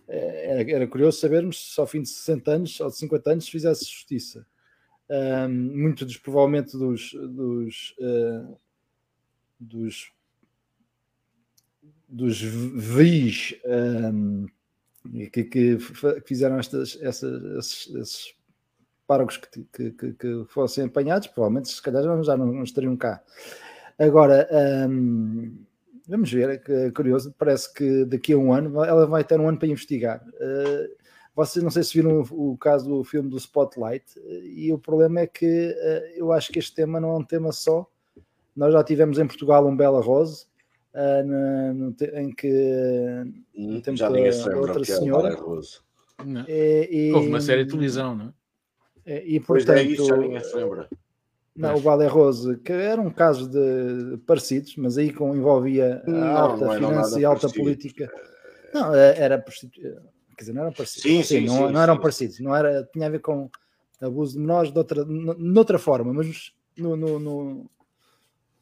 [SPEAKER 3] Era, era, curioso sabermos se ao fim de 60 anos ou de 50 anos fizesse justiça. Um, muitos dos, provavelmente, dos, dos, uh, dos, dos vis um, que, que, fizeram estas, essas, esses, esses que, que, que, fossem apanhados, provavelmente, se calhar, já não, não estariam cá. Agora, um, Vamos ver, é curioso. Parece que daqui a um ano ela vai ter um ano para investigar. Uh, vocês não sei se viram o, caso do filme do Spotlight, e o problema é que uh, eu acho que este tema não é um tema só. Nós já tivemos em Portugal um Bela Rose, no, no, em que
[SPEAKER 1] hum, temos já a, outra senhora.
[SPEAKER 2] E, e, Houve uma série de televisão, não
[SPEAKER 3] é? E, portanto, pois é, isso já ninguém se lembra. Não, o Balé Rose, que eram casos de parecidos, mas aí com, envolvia não, alta não finança e alta parecido. política. Não, é, era Quer dizer, não eram parecidos.
[SPEAKER 1] Sim, sim,
[SPEAKER 3] não,
[SPEAKER 1] sim,
[SPEAKER 3] não eram parecidos. Não era, tinha a ver com abuso de menores de outra, noutra forma, mas no, no, no,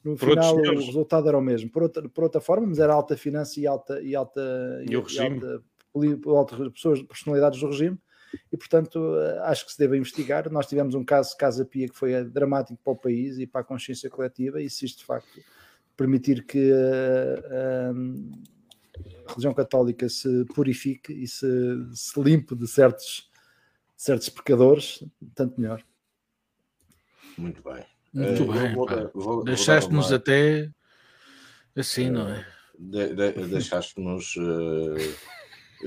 [SPEAKER 3] no final o resultado era o mesmo. Por outra, por outra forma, mas era alta finança e alta e alta
[SPEAKER 4] e, e, o regime.
[SPEAKER 3] alta, alta pessoas, personalidades do regime e, portanto, eh, acho que se deve investigar. Nós tivemos um caso, Casa Pia, que foi eh, dramático para o país e para a consciência coletiva, e se isto de facto permitir que a, a religião católica se purifique e se, se limpe de certos, certos pecadores, tanto melhor.
[SPEAKER 1] Muito bem.
[SPEAKER 2] Muito uh, bem. Deixaste-nos até assim, uh, não é?
[SPEAKER 1] De, de, Deixaste-nos. Uh,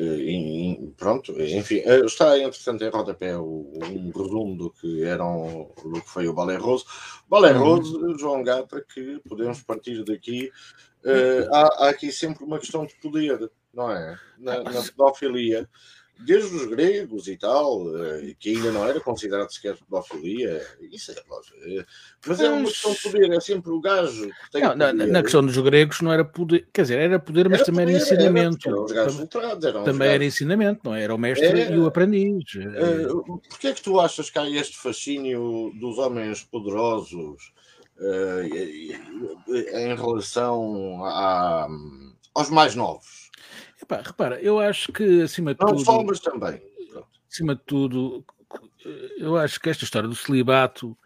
[SPEAKER 1] e, pronto, enfim, eh, está entretanto em rodapé um resumo do que, eram, do que foi o Balé Rose. Balé uhum. Rose, João Gata, que podemos partir daqui. Uh, há, há, aqui sempre uma questão de poder, não é? Na, na pedofilia desde os gregos e tal, eh, que ainda não era considerado sequer pedofilia, isso é lógico. Mas é uma questão de poder, é sempre o gajo que tem
[SPEAKER 2] não, na, na, questão dos gregos não era poder, quer dizer, era poder, mas era também poder, era ensinamento. Era,
[SPEAKER 1] era
[SPEAKER 2] também era ensinamento, não é? Era o mestre e o aprendiz.
[SPEAKER 1] Uh, Porquê é que tu achas que há este fascínio dos homens poderosos uh, em relação a, aos mais novos?
[SPEAKER 2] Epá, repara, eu acho que acima de
[SPEAKER 1] não
[SPEAKER 2] tudo.
[SPEAKER 1] Não só, mas também.
[SPEAKER 2] Acima de tudo, eu acho que esta história do celibato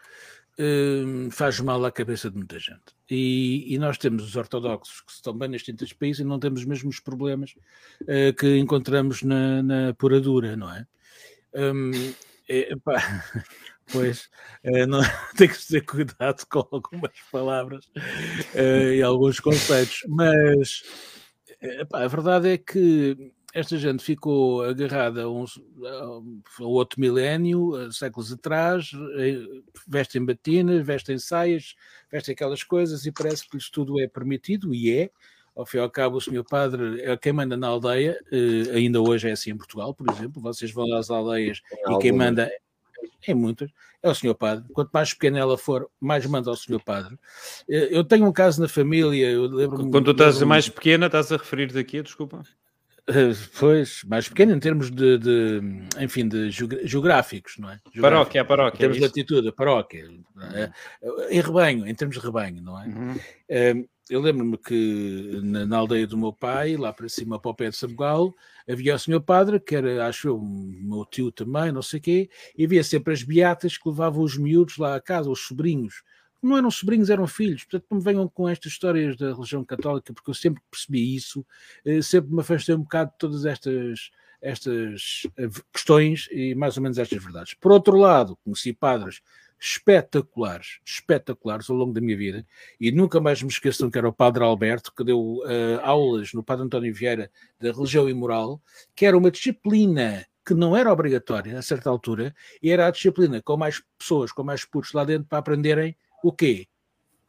[SPEAKER 2] hum, faz mal à cabeça de muita gente. E, e, nós temos os ortodoxos que estão bem nestes 30 países e não temos os mesmos problemas uh, que encontramos na, na puradura, não é? Um, é pois, é, não, tem que ter cuidado com algumas palavras uh, e alguns conceitos, mas A verdade é que esta gente ficou agarrada a, um, a outro milénio, séculos atrás, vestem batinas, vestem saias, vestem aquelas coisas e parece que lhes tudo é permitido, e é. Ao fim e ao cabo, o senhor padre é quem manda na aldeia, eh, ainda hoje é assim em Portugal, por exemplo. Vocês vão às aldeias e quem manda em muitas, é o senhor padre. Quanto mais pequena ela for, mais manda ao senhor padre. Eh, eu tenho um caso na família, eu lembro
[SPEAKER 4] Quando tu estás mais pequena, estás a referir-te aqui, desculpa?
[SPEAKER 2] Pois, mais pequeno em termos de, de enfim, de geográficos, não é? Geográfico.
[SPEAKER 4] Paróquia, paróquia.
[SPEAKER 2] Em termos é de latitude, a paróquia. É? Em rebanho, em termos de rebanho, não é? Uhum. Uh, eu lembro-me que na, na, aldeia do meu pai, lá para cima, para o pé de Samugal, havia o senhor padre, que era, acho eu, meu tio também, não sei o quê, e havia sempre as beatas que levavam os miúdos lá a casa, os sobrinhos, não eram sobrinhos, eram filhos. Portanto, não me venham com estas histórias da religião católica, porque eu sempre percebi isso, eh, sempre me afastei um bocado de todas estas, estas eh, questões e mais ou menos estas verdades. Por outro lado, conheci padres espetaculares, espetaculares ao longo da minha vida, e nunca mais me esqueçam que era o Padre Alberto, que deu uh, aulas no Padre António Vieira da religião e moral, que era uma disciplina que não era obrigatória a certa altura, e era a disciplina com mais pessoas, com mais putos lá dentro para aprenderem o quê?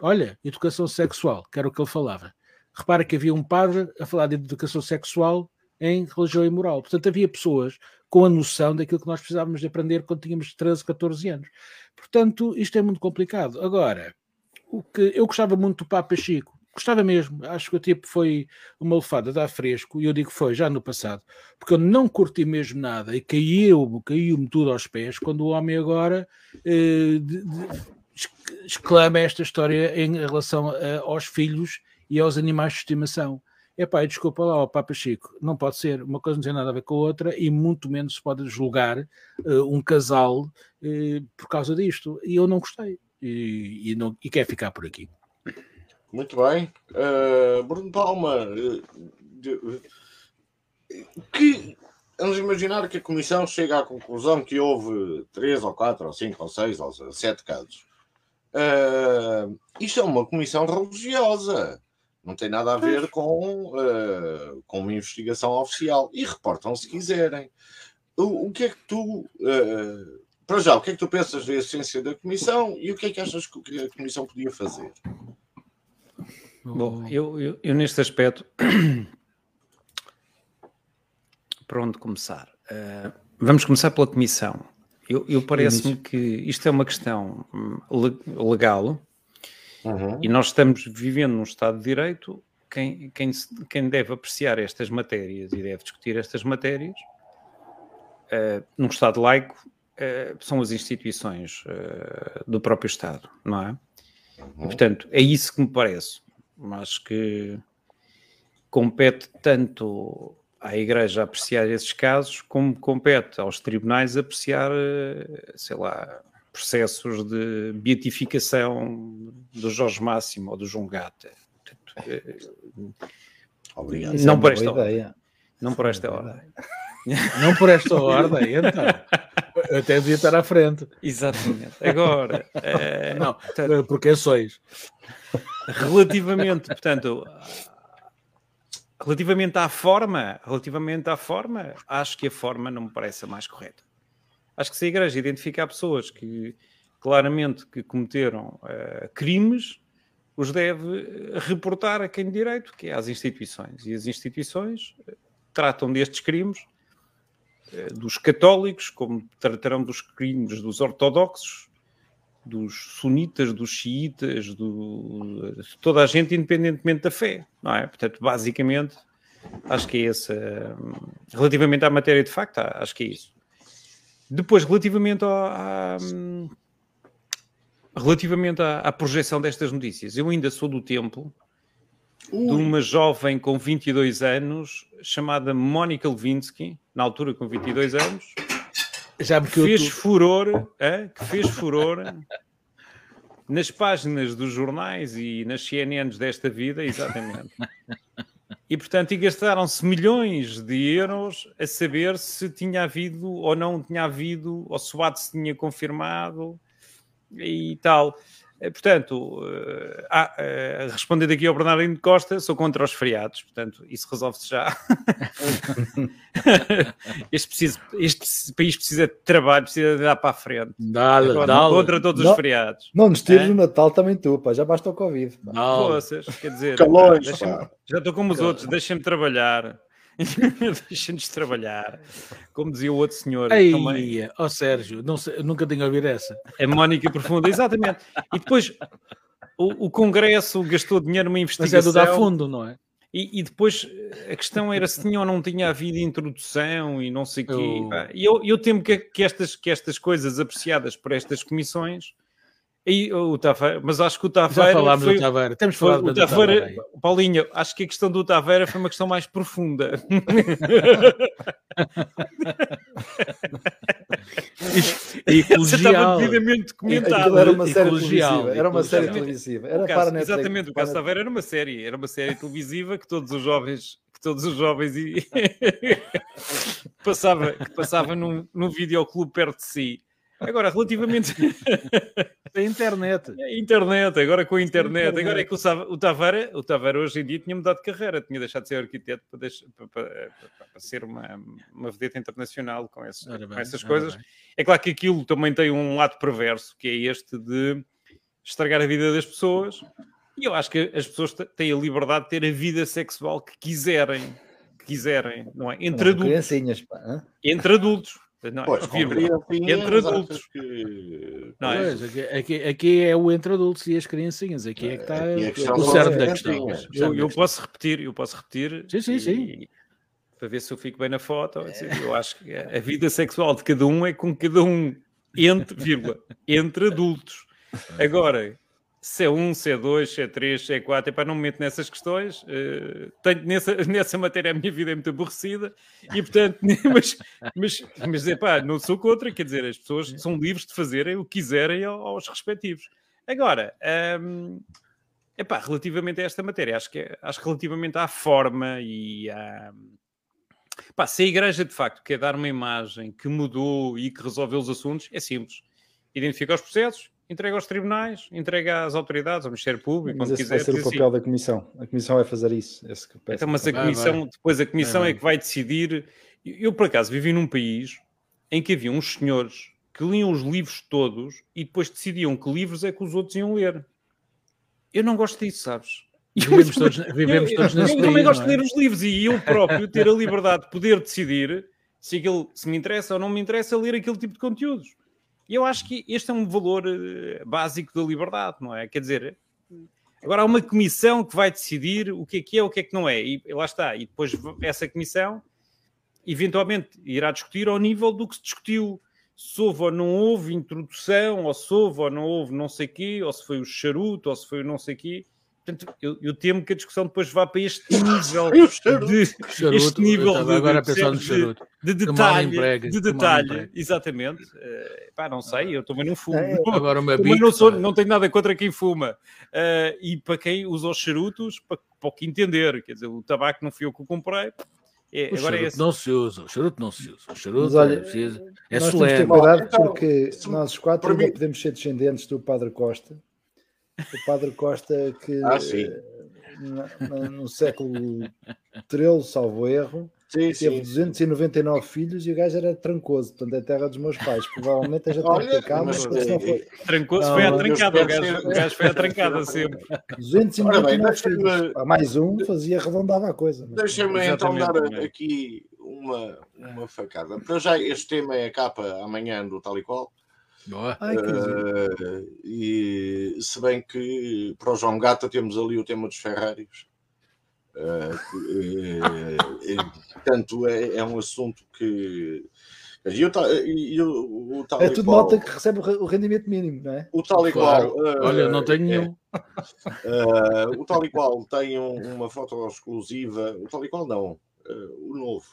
[SPEAKER 2] Olha, educação sexual, que era o que ele falava. Repara que havia um padre a falar de educação sexual em religião e moral. Portanto, havia pessoas com a noção daquilo que nós precisávamos de aprender quando tínhamos 13, 14 anos. Portanto, isto é muito complicado. Agora, o que eu gostava muito do Papa Chico, gostava mesmo, acho que o tipo foi uma lefada de ar fresco, e eu digo foi já no passado, porque eu não curti mesmo nada e caiu-me caiu tudo aos pés quando o homem agora eh, de, de, exclama esta história em relação a, aos filhos e aos animais de estimação. É pá, desculpa lá, ó, Papa Chico, não pode ser, uma coisa não tem nada a ver com a outra e muito menos se pode julgar uh, um casal uh, por causa disto. E eu não gostei e, e, não, e quer ficar por aqui.
[SPEAKER 1] Muito bem. Uh, Bruno Palma, que vamos imaginar que a Comissão chega à conclusão que houve três ou quatro ou cinco ou seis ou sete casos Uh, isto é uma comissão religiosa. Não tem nada a ver com, uh, com uma investigação oficial. E reportam se quiserem. O, o que é que tu. Uh, para já, o que é que tu pensas da essência da comissão e o que é que achas que a comissão podia fazer?
[SPEAKER 4] Bom, eu, eu, eu neste aspecto. para onde começar? Uh, vamos começar pela comissão. Eu, eu parece-me que isto é uma questão hum, legal uhum. e nós estamos vivendo num Estado de Direito. Quem, quem, quem deve apreciar estas matérias e deve discutir estas matérias uh, num Estado laico uh, são as instituições uh, do próprio Estado, não é? Uhum. Portanto, é isso que me parece. Acho que compete tanto à Igreja apreciar esses casos, como compete aos tribunais apreciar, eh, sei lá, processos de beatificação do Jorge Máximo ou do João Gata. Eh,
[SPEAKER 1] Obrigado.
[SPEAKER 4] Não por esta ordem. Não por esta ordem.
[SPEAKER 2] Não por esta ordem, então. Eu até devia estar à frente.
[SPEAKER 4] Exatamente. Agora, é,
[SPEAKER 2] não, portanto, porque sois.
[SPEAKER 4] Relativamente, portanto, Relativamente à forma, relativamente à forma, acho que a forma não me parece a mais correta. Acho que se a Igreja identificar pessoas que claramente que cometeram uh, crimes, os deve reportar a quem de direito, que é às instituições. E as instituições uh, tratam destes crimes dos católicos, como tratarão dos crimes dos ortodoxos, dos sunitas, dos xiitas, do, de toda a gente, independentemente da fé, não é? Portanto, basicamente, acho que é esse. Relativamente à matéria de facto, acho que é isso. Depois, relativamente, ao, à, relativamente à, à, projeção destas notícias, eu ainda sou do tempo Ui. de uma jovem com 22 anos chamada Mónica Levinsky, na altura com 22 anos, já que fez tu... furor, é? que fez furor nas páginas dos jornais e nas CNNs desta vida, exatamente. E, portanto, e gastaram-se milhões de euros a saber se tinha havido ou não tinha havido, ou se o ato se tinha confirmado e tal. Eh, portanto, uh, ah, uh, respondendo aqui ao Bernardino de Costa, sou contra os feriados, portanto, isso resolve-se já. este, precisa, este, país precisa de trabalho, precisa de dar para a frente.
[SPEAKER 2] Dá-lhe,
[SPEAKER 4] Contra todos
[SPEAKER 3] não,
[SPEAKER 4] os feriados.
[SPEAKER 3] Não nos tires no Natal também tu, pá, já basta o Covid.
[SPEAKER 4] Poças, quer dizer,
[SPEAKER 1] Calões,
[SPEAKER 4] já estou como os outros, deixem-me trabalhar. Deixa-nos trabalhar. Como dizia o outro senhor
[SPEAKER 2] Ei,
[SPEAKER 4] também.
[SPEAKER 2] ó Sérgio, não nunca tinha ouvido essa.
[SPEAKER 4] A Mónica Profunda, exatamente. E depois o, o Congresso gastou dinheiro numa
[SPEAKER 2] Mas
[SPEAKER 4] investigação.
[SPEAKER 2] é do dar fundo, não é?
[SPEAKER 4] E, e depois a questão era se tinha ou não tinha havido introdução e não sei o quê.
[SPEAKER 2] Eu-.
[SPEAKER 4] E eu, eu temo que, que estas, que estas coisas apreciadas por estas comissões. E, o Taveira, mas acho que o
[SPEAKER 2] Já
[SPEAKER 4] Taveira
[SPEAKER 2] falámos
[SPEAKER 4] foi,
[SPEAKER 2] do Taveira. Temos falado
[SPEAKER 4] o
[SPEAKER 2] do
[SPEAKER 4] Taveira,
[SPEAKER 2] Taveira.
[SPEAKER 4] Paulinho, acho que a questão do Taveira foi uma questão mais profunda.
[SPEAKER 2] E
[SPEAKER 4] Essa estava devidamente documentada.
[SPEAKER 3] Aquilo era uma série televisiva. Era uma série televisiva.
[SPEAKER 4] O
[SPEAKER 3] Era
[SPEAKER 4] caso-
[SPEAKER 3] para Netflix.
[SPEAKER 4] exatamente, o
[SPEAKER 3] para
[SPEAKER 4] caso Taveira era uma série, era uma série televisiva que todos os jovens, que todos os jovens e passava, que passava num, num videoclube perto de si. Agora, relativamente
[SPEAKER 2] Da internet.
[SPEAKER 4] à internet, agora com a internet,
[SPEAKER 3] internet.
[SPEAKER 4] agora é que o, Sa- o Taveira hoje em dia tinha mudado de carreira, tinha deixado de ser arquiteto para, deixar- para- para- para- para ser uma, uma vedeta internacional com, esse-
[SPEAKER 2] Ora
[SPEAKER 4] com
[SPEAKER 2] bem,
[SPEAKER 4] essas coisas.
[SPEAKER 2] bem.
[SPEAKER 4] É claro que aquilo também tem um lado perverso, que é este de estragar a vida das pessoas. E eu acho que as pessoas têm a liberdade de ter a vida sexual que quiserem, que quiserem, não é? Entre
[SPEAKER 3] Não,
[SPEAKER 4] adultos, entre adultos. Não, é?
[SPEAKER 1] Pois, criancinhas,
[SPEAKER 4] Entre adultos.
[SPEAKER 1] que-
[SPEAKER 4] Não é?
[SPEAKER 2] Pois, aqui, aqui- aqui é o entre adultos e as criancinhas. Aqui é que está
[SPEAKER 1] é que
[SPEAKER 2] o cerne da
[SPEAKER 1] criancinhas.
[SPEAKER 2] questão.
[SPEAKER 4] Eu, eu posso repetir, eu posso repetir.
[SPEAKER 2] Sim, sim,
[SPEAKER 4] e-
[SPEAKER 2] sim.
[SPEAKER 4] Para ver se eu fico bem na foto. assim, Eu acho que a vida sexual de cada um é com cada um entre, vírgula, entre adultos. Agora, se é um, se é dois, se é três, se é quatro, epá, não me meto nessas questões. tenho nessa, nessa matéria a minha vida é muito aborrecida e, portanto, mas, mas, mas epá, não sou contra, quer dizer, as pessoas são livres de fazerem o que quiserem ao- aos respectivos. Agora, hum, epá, relativamente a esta matéria, acho que, acho que relativamente à forma e à. Pá, se a Igreja de facto quer dar uma imagem que mudou e que resolveu os assuntos, é simples. Identifica os processos, entrega aos tribunais, entrega às autoridades, ao Ministério Público,
[SPEAKER 3] Mas
[SPEAKER 4] quando
[SPEAKER 3] esse vai
[SPEAKER 4] quiser.
[SPEAKER 3] ser o
[SPEAKER 4] diz assim.
[SPEAKER 3] papel da Comissão. A Comissão vai fazer isso. Esse que peço
[SPEAKER 4] Então, mas a
[SPEAKER 2] Vai,
[SPEAKER 4] comissão,
[SPEAKER 2] vai.
[SPEAKER 4] depois a comissão
[SPEAKER 2] Vai,
[SPEAKER 4] é
[SPEAKER 2] vai.
[SPEAKER 4] que vai decidir. Eu, por acaso, vivi num país em que havia uns senhores que liam os livros todos e depois decidiam que livros é que os outros iam ler. Eu não gosto disso, sabes?
[SPEAKER 2] Vivemos todos, vivemos
[SPEAKER 4] eu,
[SPEAKER 2] todos
[SPEAKER 4] eu,
[SPEAKER 2] nesse
[SPEAKER 4] eu
[SPEAKER 2] país.
[SPEAKER 4] também gosto
[SPEAKER 2] não
[SPEAKER 4] de
[SPEAKER 2] é?
[SPEAKER 4] ler os livros e eu próprio ter a liberdade de poder decidir se, aquilo, se me interessa ou não me interessa ler aquele tipo de conteúdos. E eu acho que este é um valor eh, básico da liberdade, não é? Quer dizer, agora há uma comissão que vai decidir o que é que é, o que é que não é. E lá está. E depois essa comissão eventualmente irá discutir ao nível do que se discutiu. Se houve ou não houve introdução, ou se houve ou não houve não sei quê, ou se foi o charuto, ou se foi o não sei quê. Portanto, eu, eu temo que a discussão depois vá para este nível de,
[SPEAKER 2] Charuto,
[SPEAKER 4] este nível de-
[SPEAKER 2] agora
[SPEAKER 4] de-
[SPEAKER 2] pensar no
[SPEAKER 4] de-
[SPEAKER 2] charuto.
[SPEAKER 4] de
[SPEAKER 2] Que
[SPEAKER 4] detalhe,
[SPEAKER 2] emprega,
[SPEAKER 4] de
[SPEAKER 2] que
[SPEAKER 4] detalhe, exatamente. Eh, pá, não sei, eu também não fumo.
[SPEAKER 3] É,
[SPEAKER 2] Agora uma bica,
[SPEAKER 4] não, sou, não tenho nada contra quem fuma. Eh, e para quem usa os charutos, para, para o que entender, quer dizer, o tabaco não fui eu que o comprei. É,
[SPEAKER 2] O
[SPEAKER 4] agora é esse.
[SPEAKER 2] não se usa, o charuto não se usa. O charuto
[SPEAKER 3] Mas olha,
[SPEAKER 2] é, preciso, é
[SPEAKER 3] Nós temos de ter
[SPEAKER 2] solene.
[SPEAKER 3] cuidado
[SPEAKER 1] Então,
[SPEAKER 3] porque
[SPEAKER 1] se-
[SPEAKER 3] nós os quatro
[SPEAKER 1] mim-
[SPEAKER 3] podemos ser descendentes do Padre Costa. O Padre Costa que
[SPEAKER 1] Ah, sim.
[SPEAKER 3] eh, na- no século XIII, salvo erro,
[SPEAKER 1] Sim,
[SPEAKER 3] teve
[SPEAKER 1] sim.
[SPEAKER 3] 299 filhos e o gajo era trancoso, portanto é terra dos meus pais. Provavelmente é já
[SPEAKER 1] Olha,
[SPEAKER 3] trancado,
[SPEAKER 1] mas,
[SPEAKER 3] mas não foi.
[SPEAKER 4] Trancou-se,
[SPEAKER 3] Não,
[SPEAKER 4] foi à trancada. O gajo,
[SPEAKER 1] ser-
[SPEAKER 4] o gajo foi à trancada sempre.
[SPEAKER 3] 299
[SPEAKER 1] Ora bem,
[SPEAKER 3] filhos. Pá, Mais um fazia, arredondava a coisa.
[SPEAKER 1] Deixa-me então dar
[SPEAKER 4] também.
[SPEAKER 1] aqui uma, uma facada. Para já, este tema é a capa amanhã do tal e qual.
[SPEAKER 2] Boa.
[SPEAKER 3] Ai.
[SPEAKER 1] Eh, e se bem que para o João Gata temos ali o tema dos Ferraris. Eh, portanto, é, é um assunto que. E o, e o, o tal
[SPEAKER 3] é tudo
[SPEAKER 1] qual-
[SPEAKER 3] malta que recebe o re- o rendimento mínimo, não é?
[SPEAKER 1] O tal e
[SPEAKER 2] Claro.
[SPEAKER 1] qual. eh,
[SPEAKER 2] Olha, não tenho
[SPEAKER 1] é,
[SPEAKER 2] nenhum.
[SPEAKER 1] eh, o tal e qual tem um- uma foto exclusiva. O tal e qual não. eh, o novo.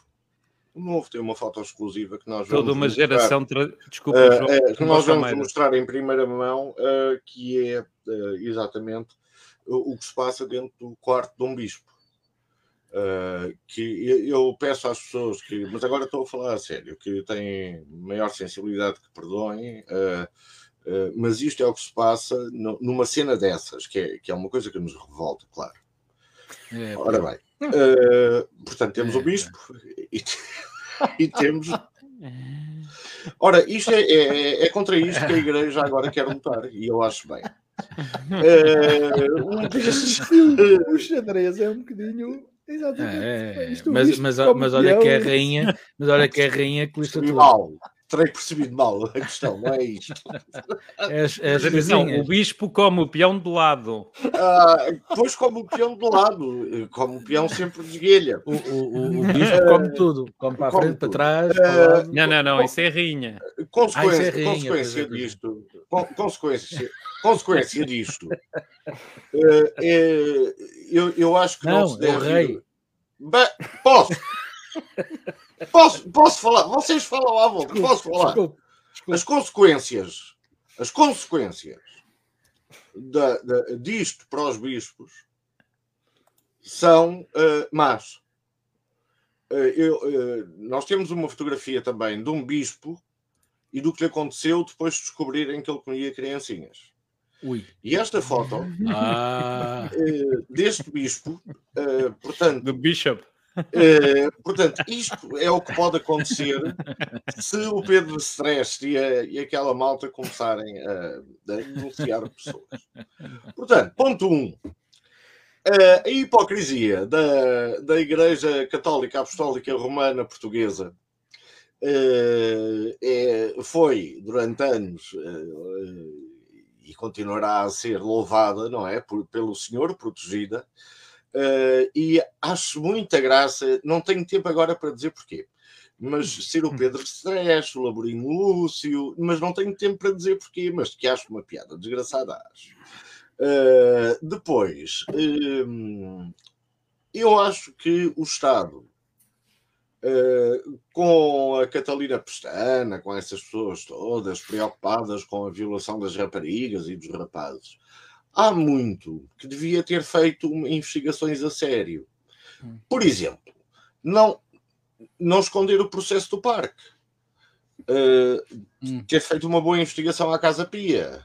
[SPEAKER 1] Novo tem uma foto exclusiva que nós
[SPEAKER 4] Toda
[SPEAKER 1] vamos
[SPEAKER 4] uma
[SPEAKER 1] mostrar.
[SPEAKER 4] geração. Tra... Desculpa,
[SPEAKER 1] Uh,
[SPEAKER 4] João.
[SPEAKER 1] uh, que
[SPEAKER 4] João
[SPEAKER 1] nós vamos
[SPEAKER 4] Almeida.
[SPEAKER 1] mostrar em primeira mão, uh, que é uh, exatamente o, o que se passa dentro do quarto de um bispo. Que eu, eu peço às pessoas que, mas agora estou a falar a sério, que têm maior sensibilidade que perdoem, mas isto é o que se passa no- numa cena dessas, que é, que é uma coisa que nos revolta, claro.
[SPEAKER 2] É,
[SPEAKER 1] Ora bem, uh, portanto, temos o bispo e, e temos Ora, isto é, é- é contra isto que a igreja agora quer lutar, e eu acho bem. Um destes-
[SPEAKER 3] O xadrez é um bocadinho. Exatamente.
[SPEAKER 2] É, mas, mas, mas olha que é a rainha, mas olha que é a rainha que.
[SPEAKER 1] Terei percebido mal a questão, não é isto.
[SPEAKER 2] É é
[SPEAKER 4] atenção,
[SPEAKER 2] coisinhas.
[SPEAKER 4] o bispo come o peão de lado.
[SPEAKER 1] Ah, depois, como o peão de lado, como o peão sempre desguelha.
[SPEAKER 2] O, o, o, o bispo come tudo. Come para a frente, para
[SPEAKER 1] tudo.
[SPEAKER 2] trás, para o lado.
[SPEAKER 4] Não, não, não, isso é rainha.
[SPEAKER 1] Consequência,
[SPEAKER 2] Ah, é
[SPEAKER 1] consequência
[SPEAKER 2] pois é, pois é.
[SPEAKER 1] disto, con- consequência, consequência disto, eh, é, eu, eu acho que não,
[SPEAKER 2] Não,
[SPEAKER 1] se
[SPEAKER 2] é o
[SPEAKER 1] deve.
[SPEAKER 2] rei.
[SPEAKER 1] Bem, posso? Posso? Posso falar? Vocês falam à volta, posso falar?
[SPEAKER 2] Desculpe, desculpe.
[SPEAKER 1] As consequências, as consequências da, da- disto para os bispos são eh, más. Eh, eu, eh, nós temos uma fotografia também de um bispo e do que lhe aconteceu depois de descobrirem que ele comia criancinhas.
[SPEAKER 2] Ui.
[SPEAKER 1] E esta foto
[SPEAKER 2] Ah,
[SPEAKER 1] eh, deste bispo, eh, portanto,
[SPEAKER 4] Do bishop.
[SPEAKER 1] Eh, portanto, isto é o que pode acontecer se o Pedro Stress e, e aquela malta começarem a, a denunciar pessoas. Portanto, ponto 1. Um, eh, a hipocrisia da, da Igreja Católica Apostólica Romana Portuguesa eh, é- foi, durante anos, eh, e continuará a ser louvada, não é? Por- pelo Senhor, protegida. Eh, e acho muita graça, não tenho tempo agora para dizer porquê, mas ser o Pedro Stress, o Laborinho Lúcio, mas não tenho tempo para dizer porquê, mas que acho uma piada desgraçada, acho. Eh, depois, hum, eu acho que o Estado, eh, com a Catalina Pestana, com essas pessoas todas preocupadas com a violação das raparigas e dos rapazes, há muito que devia ter feito investigações a sério. Por exemplo, não, não esconder o processo do parque. Eh,
[SPEAKER 2] Hum.
[SPEAKER 1] ter feito uma boa investigação à Casa Pia.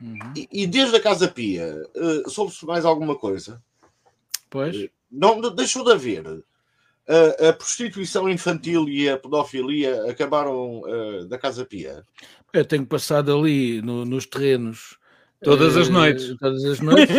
[SPEAKER 2] uhum.
[SPEAKER 1] E, e desde a Casa Pia, eh, soube-se mais alguma coisa?
[SPEAKER 2] pois.
[SPEAKER 1] Não, não- deixou de haver. A, a prostituição infantil e a pedofilia acabaram eh, da Casa Pia.
[SPEAKER 2] Eu tenho passado ali no- nos terrenos.
[SPEAKER 4] Todas as
[SPEAKER 2] eh,
[SPEAKER 4] noites.
[SPEAKER 2] Todas as noites,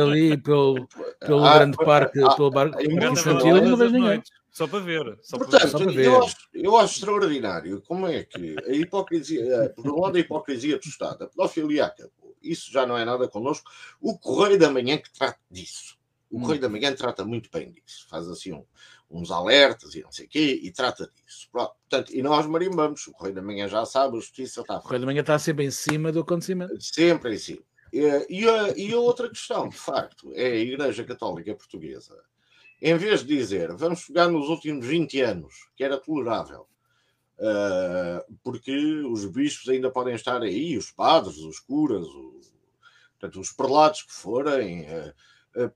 [SPEAKER 2] ali pelo, pelo
[SPEAKER 1] Ah,
[SPEAKER 2] grande parque,
[SPEAKER 1] ah,
[SPEAKER 2] pelo bar,
[SPEAKER 1] em
[SPEAKER 2] parque
[SPEAKER 1] muitos
[SPEAKER 2] infantil, não
[SPEAKER 4] Todas
[SPEAKER 2] vejo
[SPEAKER 4] as
[SPEAKER 2] ninguém.
[SPEAKER 4] noites. Só para ver. Só para
[SPEAKER 1] Portanto,
[SPEAKER 2] para ver.
[SPEAKER 1] eu acho, eu acho extraordinário como é que a hipocrisia, eh, por um lado, a hipocrisia do Estado, a pedofilia acabou. Isso já não é nada connosco. O Correio da Manhã que trata disso. O
[SPEAKER 2] Hum.
[SPEAKER 1] Correio da Manhã trata muito bem disso. Faz assim um- uns alertas e não sei o quê e trata disso. Pronto. Portanto, e nós marimbamos. O Correio da Manhã já sabe, a justiça está
[SPEAKER 2] O Correio da Manhã está sempre em cima do acontecimento.
[SPEAKER 1] Sempre em cima. E a, e a outra questão, de facto, é a Igreja Católica Portuguesa. Em vez de dizer, vamos pegar nos últimos 20 anos, que era tolerável, eh, porque os bispos ainda podem estar aí, os padres, os curas, os, portanto, os prelados que forem, eh,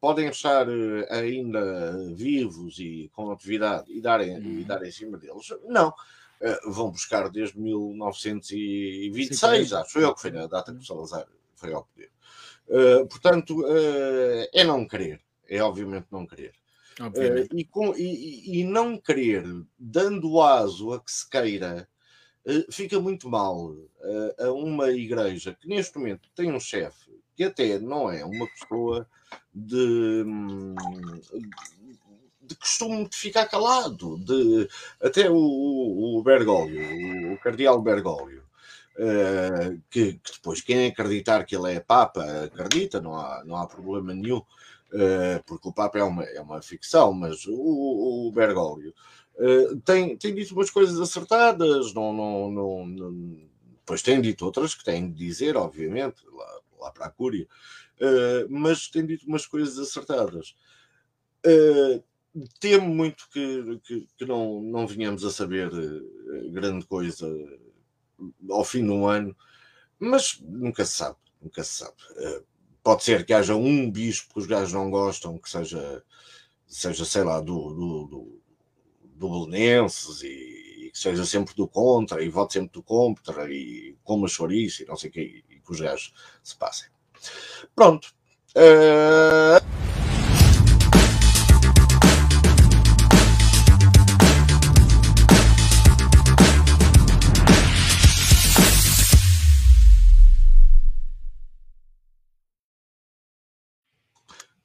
[SPEAKER 1] podem estar eh, ainda vivos e com atividade e darem, e
[SPEAKER 2] Uhum.
[SPEAKER 1] darem em cima deles. Não. Eh, vão buscar desde 1926,
[SPEAKER 2] 50.
[SPEAKER 1] acho eu, que foi na data que o Salazar foi ao poder. Eh, portanto, eh, é não querer, é obviamente não querer.
[SPEAKER 2] Obviamente.
[SPEAKER 1] Eh, e, com- e- e- não querer, dando aso a que se queira, eh, fica muito mal eh, a uma igreja que neste momento tem um chefe que até não é uma pessoa de, de costume de ficar calado, de, até o, o, Bergoglio, o, cardeal Bergoglio, eh, que, que depois quem acreditar que ele é Papa acredita, não há, não há problema nenhum, eh, porque o Papa é uma, é uma ficção, mas o, o Bergoglio eh, tem, tem dito umas coisas acertadas, não, não, não, não- depois tem dito outras que têm de dizer, obviamente, lá, lá para a Cúria, eh, mas tem dito umas coisas acertadas. Eh, temo muito que, que, que não, não venhamos a saber eh, grande coisa ao fim do ano, mas nunca se sabe, nunca se sabe. Eh, pode ser que haja um bispo que os gajos não gostam, que seja, seja sei lá, do, do, do, do Belenenses e, e que seja sempre do contra e vote sempre do contra e coma chouriço e não sei o que, e que os gajos se passem. Pronto. Eh,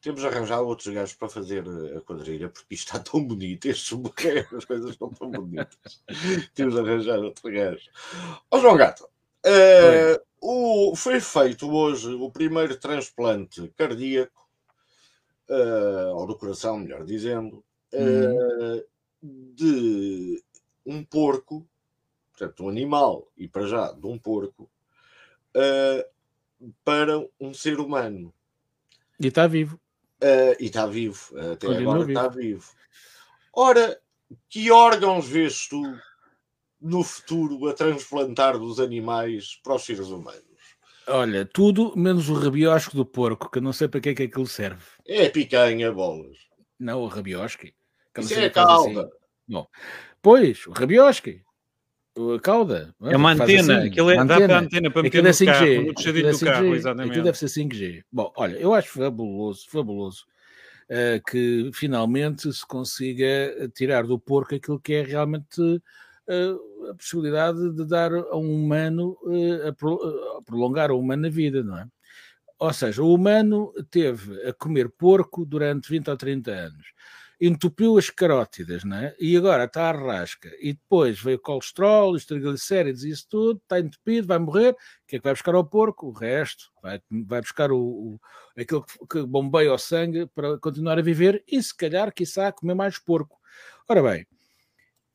[SPEAKER 1] temos de arranjar outros gajos para fazer eh, a quadrilha, porque isto está tão bonito, estes bloqueios, as coisas estão tão bonitas. temos de arranjar outro gajo. Ó João Gato, uh, o, foi feito hoje o primeiro transplante cardíaco, uh, ou do coração, melhor dizendo, uh, de um porco, portanto, um animal, e para já de um porco, para um ser humano.
[SPEAKER 2] E está vivo.
[SPEAKER 1] E está vivo, até Continua agora está vivo. Ora, que órgãos vês tu no futuro a transplantar dos animais para os seres humanos?
[SPEAKER 2] Olha, tudo menos o rabiosco do porco, que eu não sei para que é que aquilo serve.
[SPEAKER 1] É picanha, bolas.
[SPEAKER 2] Não, o rabiosque.
[SPEAKER 1] Isso é a cauda. Assim.
[SPEAKER 2] Bom, pois, o rabiosque. A cauda.
[SPEAKER 4] É uma antena. Assim, aquilo é, dá para a antena para meter no 5G. carro, no
[SPEAKER 2] é do carro, exatamente. Aquilo deve ser 5G. Bom, olha, eu acho fabuloso, fabuloso uh, que finalmente se consiga tirar do porco aquilo que é realmente uh, a possibilidade de dar a um humano, a, pro, a prolongar humano na vida, não é? Ou seja, o humano teve a comer porco durante 20 ou 30 anos entupiu as carótidas, não é? E agora está à rasca. E depois veio colesterol, os triglicéridos e isso tudo, está entupido, vai morrer. O que é que vai buscar ao porco? O resto. Vai, vai buscar o, o, aquilo que, que bombeia o sangue para continuar a viver e se calhar, quiçá, comer mais porco. Ora bem,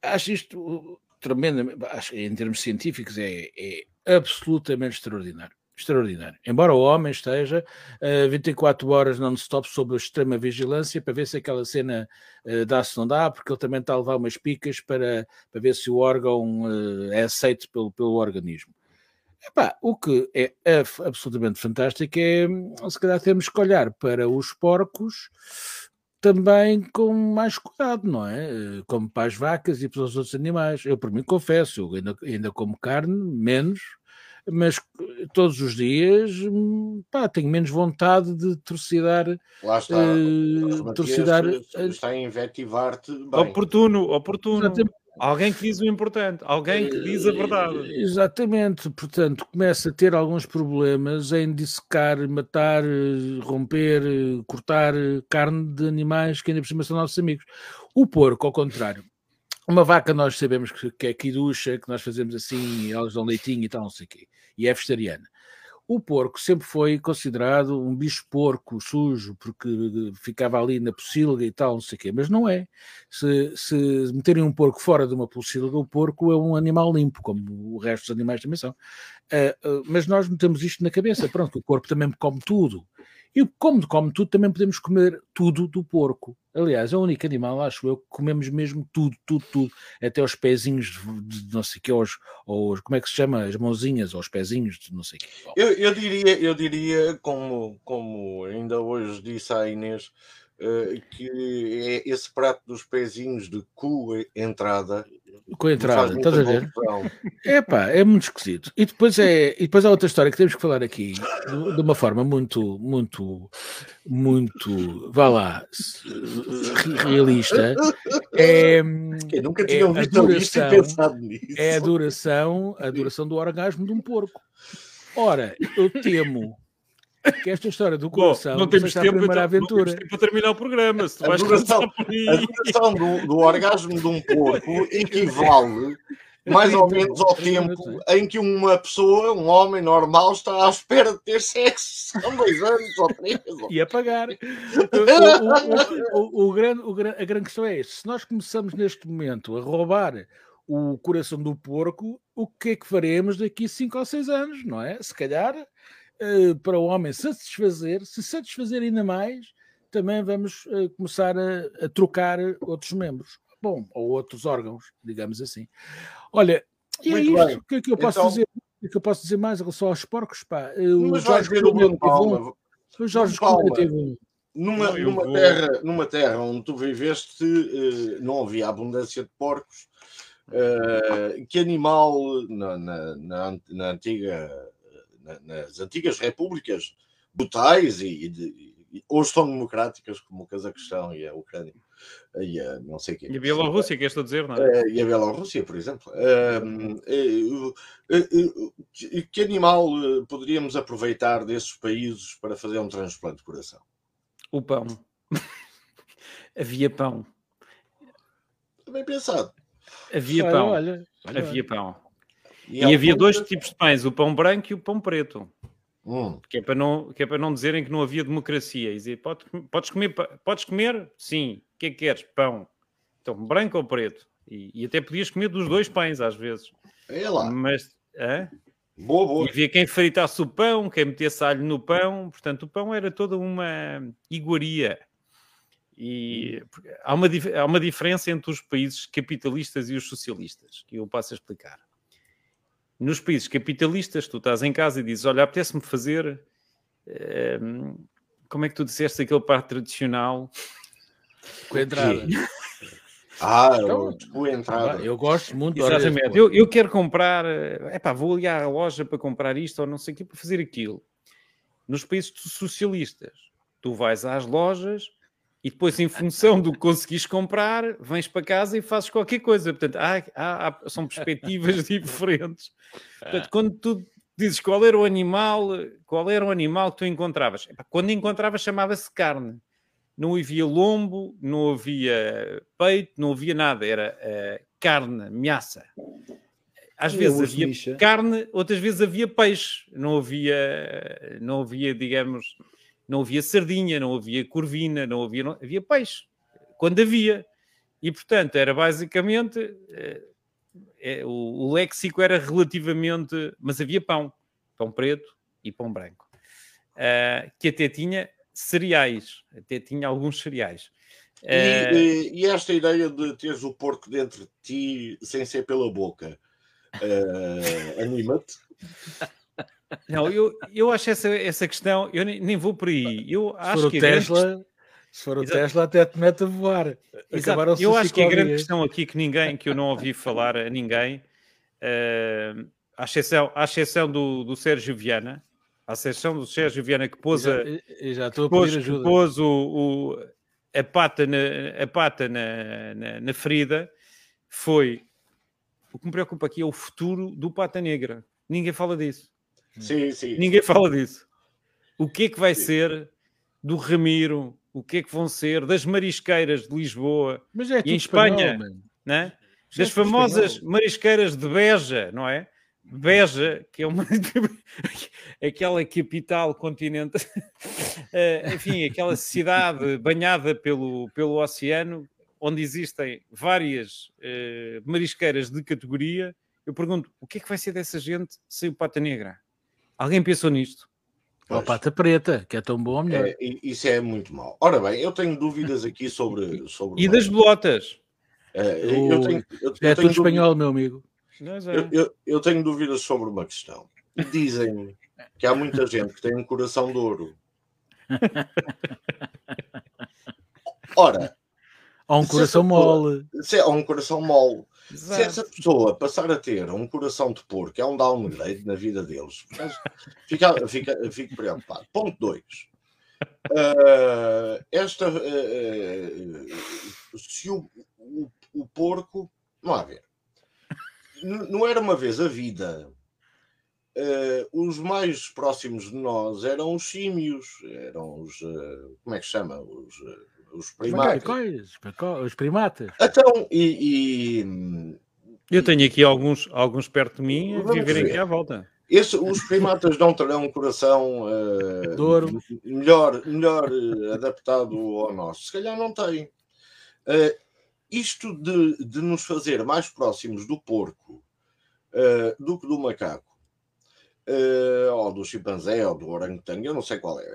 [SPEAKER 2] acho isto tremendamente, acho, em termos científicos, é, é absolutamente extraordinário extraordinário. Embora o homem esteja uh, 24 horas non-stop sob extrema vigilância para ver se aquela cena uh, dá-se não dá, porque ele também está a levar umas picas para, para ver se o órgão uh, é aceito pelo, pelo organismo. Epá, o que é absolutamente fantástico é, se calhar, temos que olhar para os porcos também com mais cuidado, não é? Eh, como para as vacas e para os outros animais. Eu, por mim, confesso, eu ainda, ainda como carne, menos, mas todos os dias pá, tenho menos vontade de torcidar.
[SPEAKER 1] Lá está. Uh, torcidar, está a invetivar-te.
[SPEAKER 4] Oportuno, oportuno. Exatamente. Alguém que diz o importante, alguém que diz a verdade.
[SPEAKER 2] Eh, exatamente, portanto, começa a ter alguns problemas em dissecar, matar, romper, cortar carne de animais que ainda por cima são nossos amigos. O porco, ao contrário, uma vaca nós sabemos que, é quiducha, que nós fazemos assim, elas dão leitinho e tal, não sei o quê e é vegetariana. O porco sempre foi considerado um bicho porco, sujo, porque ficava ali na pocilga e tal, não sei o quê, mas não é. Se, se meterem um porco fora de uma pocilga, o porco é um animal limpo, como o resto dos animais também são. Uh, uh, mas nós metemos isto na cabeça, pronto, o corpo também come tudo. E como come tudo, também podemos comer tudo do porco. Aliás, é o único animal, acho eu, que comemos mesmo tudo, tudo, tudo. Até os pezinhos de, não sei o que, ou como é que se chama? As mãozinhas, ou os pezinhos de não sei o que.
[SPEAKER 1] Eu, eu, diria, eu diria como, como ainda hoje disse à Inês, que é esse prato dos pezinhos de cu entrada
[SPEAKER 2] com a entrada, estás a ver? É pá, é muito esquisito. E depois, é, e depois há outra história que temos que falar aqui de, de uma forma muito, muito, muito, vá lá, realista. É,
[SPEAKER 1] Eu nunca tinha é ouvido duração, e pensado nisso.
[SPEAKER 2] É a duração, a duração do orgasmo de um porco. Ora, eu temo que esta história do coração
[SPEAKER 4] Bom, não temos tempo, para, aventura. Não temos para terminar o programa. Se tu
[SPEAKER 1] a,
[SPEAKER 4] vais
[SPEAKER 1] duração, a duração do, do orgasmo de um porco equivale mais ou menos ao tempo em que uma pessoa, um homem normal, está à espera de ter sexo. São dois anos ou três.
[SPEAKER 2] E a pagar. O, o, o, o, grande, a grande questão é esta. Se nós começamos neste momento a roubar o coração do porco, o que é que faremos daqui a cinco ou seis anos, não é? Se calhar para o homem satisfazer, se satisfazer ainda mais, também vamos uh, começar a, a, trocar outros membros. Bom, ou outros órgãos, digamos assim. Olha, e é é isto. O que é que eu posso então... dizer? O que eu posso dizer mais em relação aos porcos? Pá?
[SPEAKER 1] O Jorge Cunha Palma. O Jorge Cunha teve um. Numa, numa, terra, numa terra onde tu viveste, não havia abundância de porcos. Que animal na, na, na, na antiga nas antigas repúblicas brutais e, e, e, hoje são democráticas, como o Cazaquistão e a Ucrânia. E a, não sei quê.
[SPEAKER 4] E a Bielorrússia, que estou a dizer, não é?
[SPEAKER 1] Eh, e a Bielorrússia, por exemplo. Eh, eh, que animal poderíamos aproveitar desses países para fazer um transplante de coração?
[SPEAKER 4] O pão. Havia pão.
[SPEAKER 1] Bem pensado.
[SPEAKER 4] Havia pão.
[SPEAKER 2] olha, olha,
[SPEAKER 4] Havia pão.
[SPEAKER 1] E,
[SPEAKER 4] E havia dois tipos de pães, o pão branco e o pão preto.
[SPEAKER 1] Hum,
[SPEAKER 4] Que é para não, que é para não dizerem que não havia democracia. E dizer, "Pode- podes, comer, podes comer? Sim. O que é que queres? Pão. Então, branco ou preto? E, e até podias comer dos dois pães às vezes.
[SPEAKER 1] é lá.
[SPEAKER 4] Mas hã?
[SPEAKER 1] Boa,
[SPEAKER 4] E
[SPEAKER 1] boa.
[SPEAKER 4] havia quem fritasse o pão, quem metesse alho no pão. Portanto, o pão era toda uma iguaria. E há uma, há uma diferença entre os países capitalistas e os socialistas, que eu passo a explicar. Nos países capitalistas, tu estás em casa e dizes: Olha, apetece-me fazer. ehm, como é que tu disseste aquele prato tradicional?
[SPEAKER 2] Com a entrada.
[SPEAKER 1] Ah,
[SPEAKER 2] Então,
[SPEAKER 1] boa entrada.
[SPEAKER 2] Eu gosto muito
[SPEAKER 4] Exatamente. Eu, eu quero comprar, é pá, vou ali à loja para comprar isto ou não sei o quê para fazer aquilo. Nos países socialistas, tu vais às lojas e depois, em função do que conseguis comprar, vens para casa e fazes qualquer coisa. Portanto, há, há- há- são perspectivas diferentes. Portanto, quando tu dizes qual era o animal, qual era o animal que tu encontravas? Quando encontravas, chamava-se carne. Não havia lombo, não havia peito, não havia nada. Era eh, carne, meaça. Às
[SPEAKER 3] E
[SPEAKER 4] vezes havia
[SPEAKER 3] micha?
[SPEAKER 4] carne, outras vezes havia peixe. Não havia, não havia, digamos, não havia sardinha, não havia corvina, não havia, não, havia peixe. Quando havia. E, portanto, era basicamente... é, o, o léxico era relativamente. Mas havia pão, pão preto e pão branco, Ah, que até tinha cereais, até tinha alguns cereais.
[SPEAKER 1] E, e- e esta ideia de teres o porco dentro de ti sem ser pela boca eh, anima-te?
[SPEAKER 4] não, eu, eu acho essa, essa questão, eu nem, nem vou por aí. Eu
[SPEAKER 2] Se
[SPEAKER 4] acho
[SPEAKER 2] for o
[SPEAKER 4] que grande
[SPEAKER 2] Tesla, se for o
[SPEAKER 4] Exato.
[SPEAKER 2] Tesla, até te mete a voar. Acabaram-se
[SPEAKER 4] Eu acho que a grande questão aqui que ninguém, que eu não ouvi falar a ninguém, eh, à exceção, à exceção do, do Sérgio Viana, à exceção do Sérgio Viana que pôs a,
[SPEAKER 2] Já, e a
[SPEAKER 4] pôs,
[SPEAKER 2] ajuda.
[SPEAKER 4] pôs o, o- a pata, na, a pata na, na, na ferida, foi o que me preocupa aqui é o futuro do Pata Negra. Ninguém fala disso.
[SPEAKER 1] Sim, sim.
[SPEAKER 4] Ninguém fala disso. O que é que vai
[SPEAKER 1] Sim.
[SPEAKER 4] ser do Ramiro? O que é que vão ser das marisqueiras de Lisboa?
[SPEAKER 2] Mas é
[SPEAKER 4] E em Espanha?
[SPEAKER 2] espanhol,
[SPEAKER 4] né?
[SPEAKER 2] Isto é
[SPEAKER 4] das
[SPEAKER 2] tudo
[SPEAKER 4] famosas
[SPEAKER 2] espanhol.
[SPEAKER 4] marisqueiras de Beja, não é? Beja, que é uma aquela capital continente, Eh, enfim, aquela cidade banhada pelo, pelo oceano, onde existem várias eh, marisqueiras de categoria. Eu pergunto, o que é que vai ser dessa gente sem o Pata Negra? Alguém pensou nisto?
[SPEAKER 2] Ou a pata preta, que é tão bom ou melhor.
[SPEAKER 1] É, isso é muito mau. Ora bem, eu tenho dúvidas aqui sobre. sobre
[SPEAKER 4] E das bolotas?
[SPEAKER 1] Eh, eu tenho, eu,
[SPEAKER 2] É
[SPEAKER 1] eu
[SPEAKER 2] tudo espanhol, meu amigo.
[SPEAKER 4] É.
[SPEAKER 1] Eu, eu- eu tenho dúvidas sobre uma questão. Dizem que há muita gente que tem um coração de ouro. Ora,
[SPEAKER 2] Ou um coração mole.
[SPEAKER 1] se é um coração mole, se
[SPEAKER 4] Exato.
[SPEAKER 1] essa pessoa passar a ter um coração de porco, é um downgrade na vida deles. Mas Fica, fica, fico preocupado. Ponto 2. esta. eh, eh, se o, o, o porco. Vamos lá ver. N- Não era uma vez a vida. eh, os mais próximos de nós eram os símios, eram os. como é que se chama? Os, os primatas.
[SPEAKER 2] os primatas.
[SPEAKER 1] Então, e, e,
[SPEAKER 4] Eu tenho aqui alguns, alguns perto de mim a
[SPEAKER 1] Vamos
[SPEAKER 4] viverem
[SPEAKER 1] ver.
[SPEAKER 4] aqui à volta.
[SPEAKER 1] esse- os primatas não terão um coração
[SPEAKER 2] ouro.
[SPEAKER 1] melhor, melhor eh, adaptado ao nosso? Se calhar não tem. Eh, isto de, de nos fazer mais próximos do porco eh, do que do macaco, eh, ou do chimpanzé, ou do orangotango, eu não sei qual é.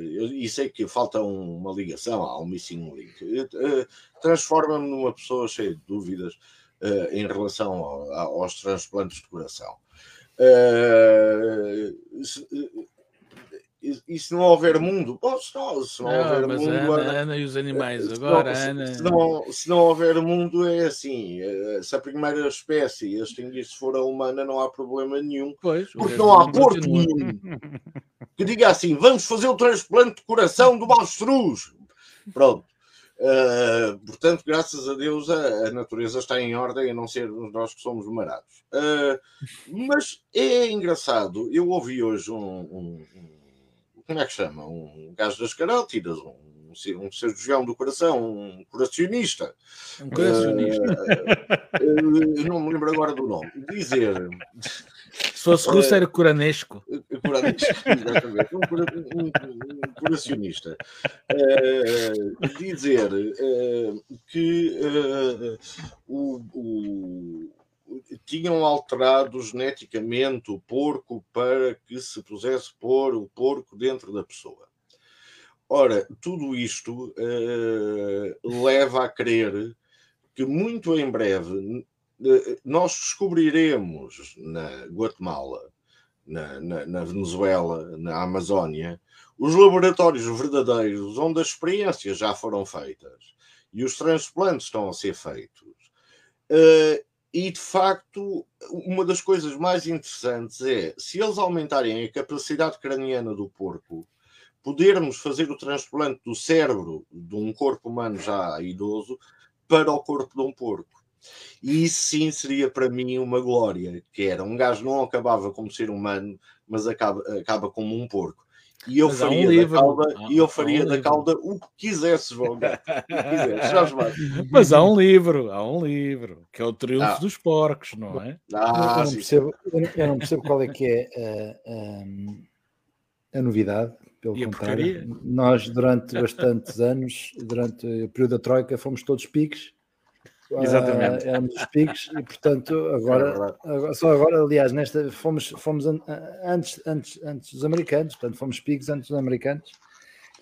[SPEAKER 1] eu- e sei que falta um- uma ligação, há um missing link. Eh, Transforma-me numa pessoa cheia de dúvidas eh, em relação ao- aos transplantes de coração. Se, e- se não houver mundo? Bom, se não, se não
[SPEAKER 2] Não,
[SPEAKER 1] houver mundo.
[SPEAKER 2] Ana,
[SPEAKER 1] Ana-
[SPEAKER 2] Ana e os animais.
[SPEAKER 1] se
[SPEAKER 2] Agora,
[SPEAKER 1] se-
[SPEAKER 2] Ana.
[SPEAKER 1] Se, não, se não houver mundo, é assim: eh, se a primeira espécie extinguir-se for a humana, não há problema nenhum,
[SPEAKER 2] Pois,
[SPEAKER 1] porque não há
[SPEAKER 2] continua.
[SPEAKER 1] nenhum que diga assim: vamos fazer o transplante de coração do avestruz. Pronto. Eh, portanto, graças a Deus, a, a natureza está em ordem, a não ser nós que somos marados. Eh, mas é engraçado, eu ouvi hoje um, um- um- como é que chama? Um gajo das carótidas, um, um cirurgião do coração, um curacionista.
[SPEAKER 2] Um curacionista.
[SPEAKER 1] Uh, não me lembro agora do nome. Dizer.
[SPEAKER 2] Se fosse russo, era curanesco.
[SPEAKER 1] Curanesco, exatamente. Um, cura, um, um curacionista. Uh, dizer uh, que o, o tinham alterado geneticamente o porco para que se pusesse pôr o porco dentro da pessoa. Ora, tudo isto uh, leva a crer que muito em breve uh, nós descobriremos na Guatemala, na, na, na, Venezuela, na Amazónia, os laboratórios verdadeiros onde as experiências já foram feitas e os transplantes estão a ser feitos. Uh, e de facto, uma das coisas mais interessantes é se eles aumentarem a capacidade craniana do porco, podermos fazer o transplante do cérebro de um corpo humano já idoso para o corpo de um porco. E isso sim seria para mim uma glória, que era um gajo não acabava como ser humano, mas acaba, acaba como um porco. E eu Mas faria, um livro, da, cauda, há, e eu faria um da cauda o que quisesses, Valgar.
[SPEAKER 2] Mas há um livro, há um livro, que é o Triunfo ah. dos Porcos, não é?
[SPEAKER 3] Ah, eu, não percebo, eu, não, percebo, qual é que é a, a, a novidade. Pelo e contrário, nós durante bastantes anos, durante o período da Troika, fomos todos piques
[SPEAKER 4] Exatamente.
[SPEAKER 3] Uh, éramos os picos e, portanto, agora, agora, só agora, aliás, nesta fomos, fomos antes, antes, antes dos americanos, portanto, fomos picos antes dos americanos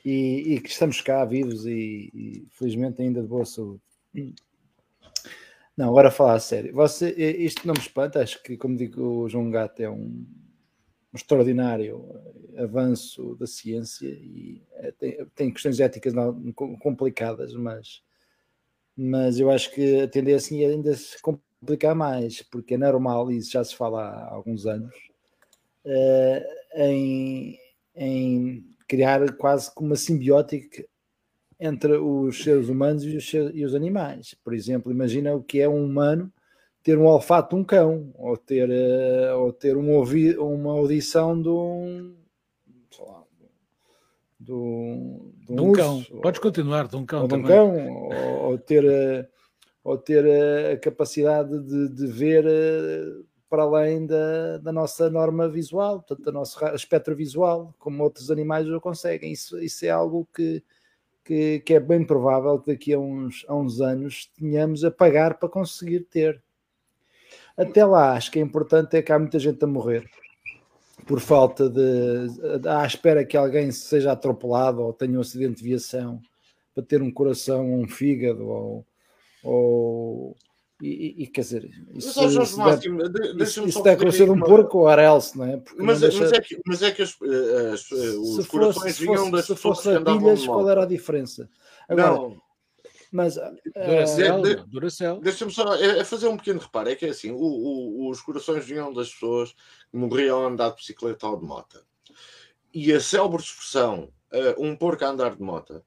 [SPEAKER 3] e, e que estamos cá vivos e, e, felizmente ainda de boa saúde. Não, agora falar a sério. Você, isto não me espanta, acho que, como digo, o João Gato é um, um extraordinário avanço da ciência e é, tem, tem questões éticas não, complicadas, mas mas eu acho que a tendência é ainda se complicar mais, porque é normal, e isso já se fala há alguns anos, uh, em, em, criar quase como uma simbiótica entre os seres humanos e os, e os, animais. Por exemplo, imagina o que é um humano ter um olfato de um cão, ou ter, uh, ou ter um ouvi uma audição de um, do,
[SPEAKER 2] do de um cão. Podes continuar, de um cão.
[SPEAKER 3] Ou cão, ou, ou, ter, ou ter a capacidade de, de ver eh, para além da, da nossa norma visual, portanto, da nossa espectro visual, como outros animais o conseguem. Isso, isso é algo que, que, que, é bem provável que daqui a uns, a uns anos tenhamos a pagar para conseguir ter. Até lá, acho que é importante é que há muita gente a morrer por falta de. à espera que alguém seja atropelado ou tenha um acidente de viação para ter um coração ou um fígado ou. ou e, e, quer dizer, isso, mas,
[SPEAKER 1] Jorge Máximo, isso,
[SPEAKER 3] isso deve acontecer um porco ou arelse, não é?
[SPEAKER 1] Porque mas, deixa... mas, é que, mas é que as, eh, as, eh, os se corações fosse, vinham das
[SPEAKER 3] se fosse pilhas, qual era a diferença? Agora, não. Mas
[SPEAKER 2] Duracell, uh, de, Duracell.
[SPEAKER 1] Deixa-me só é, é, fazer um pequeno reparo: é que é assim, o, o, os corações vinham das pessoas que morriam a andar de bicicleta ou de moto. E a célebre expressão uh, um porco a andar de moto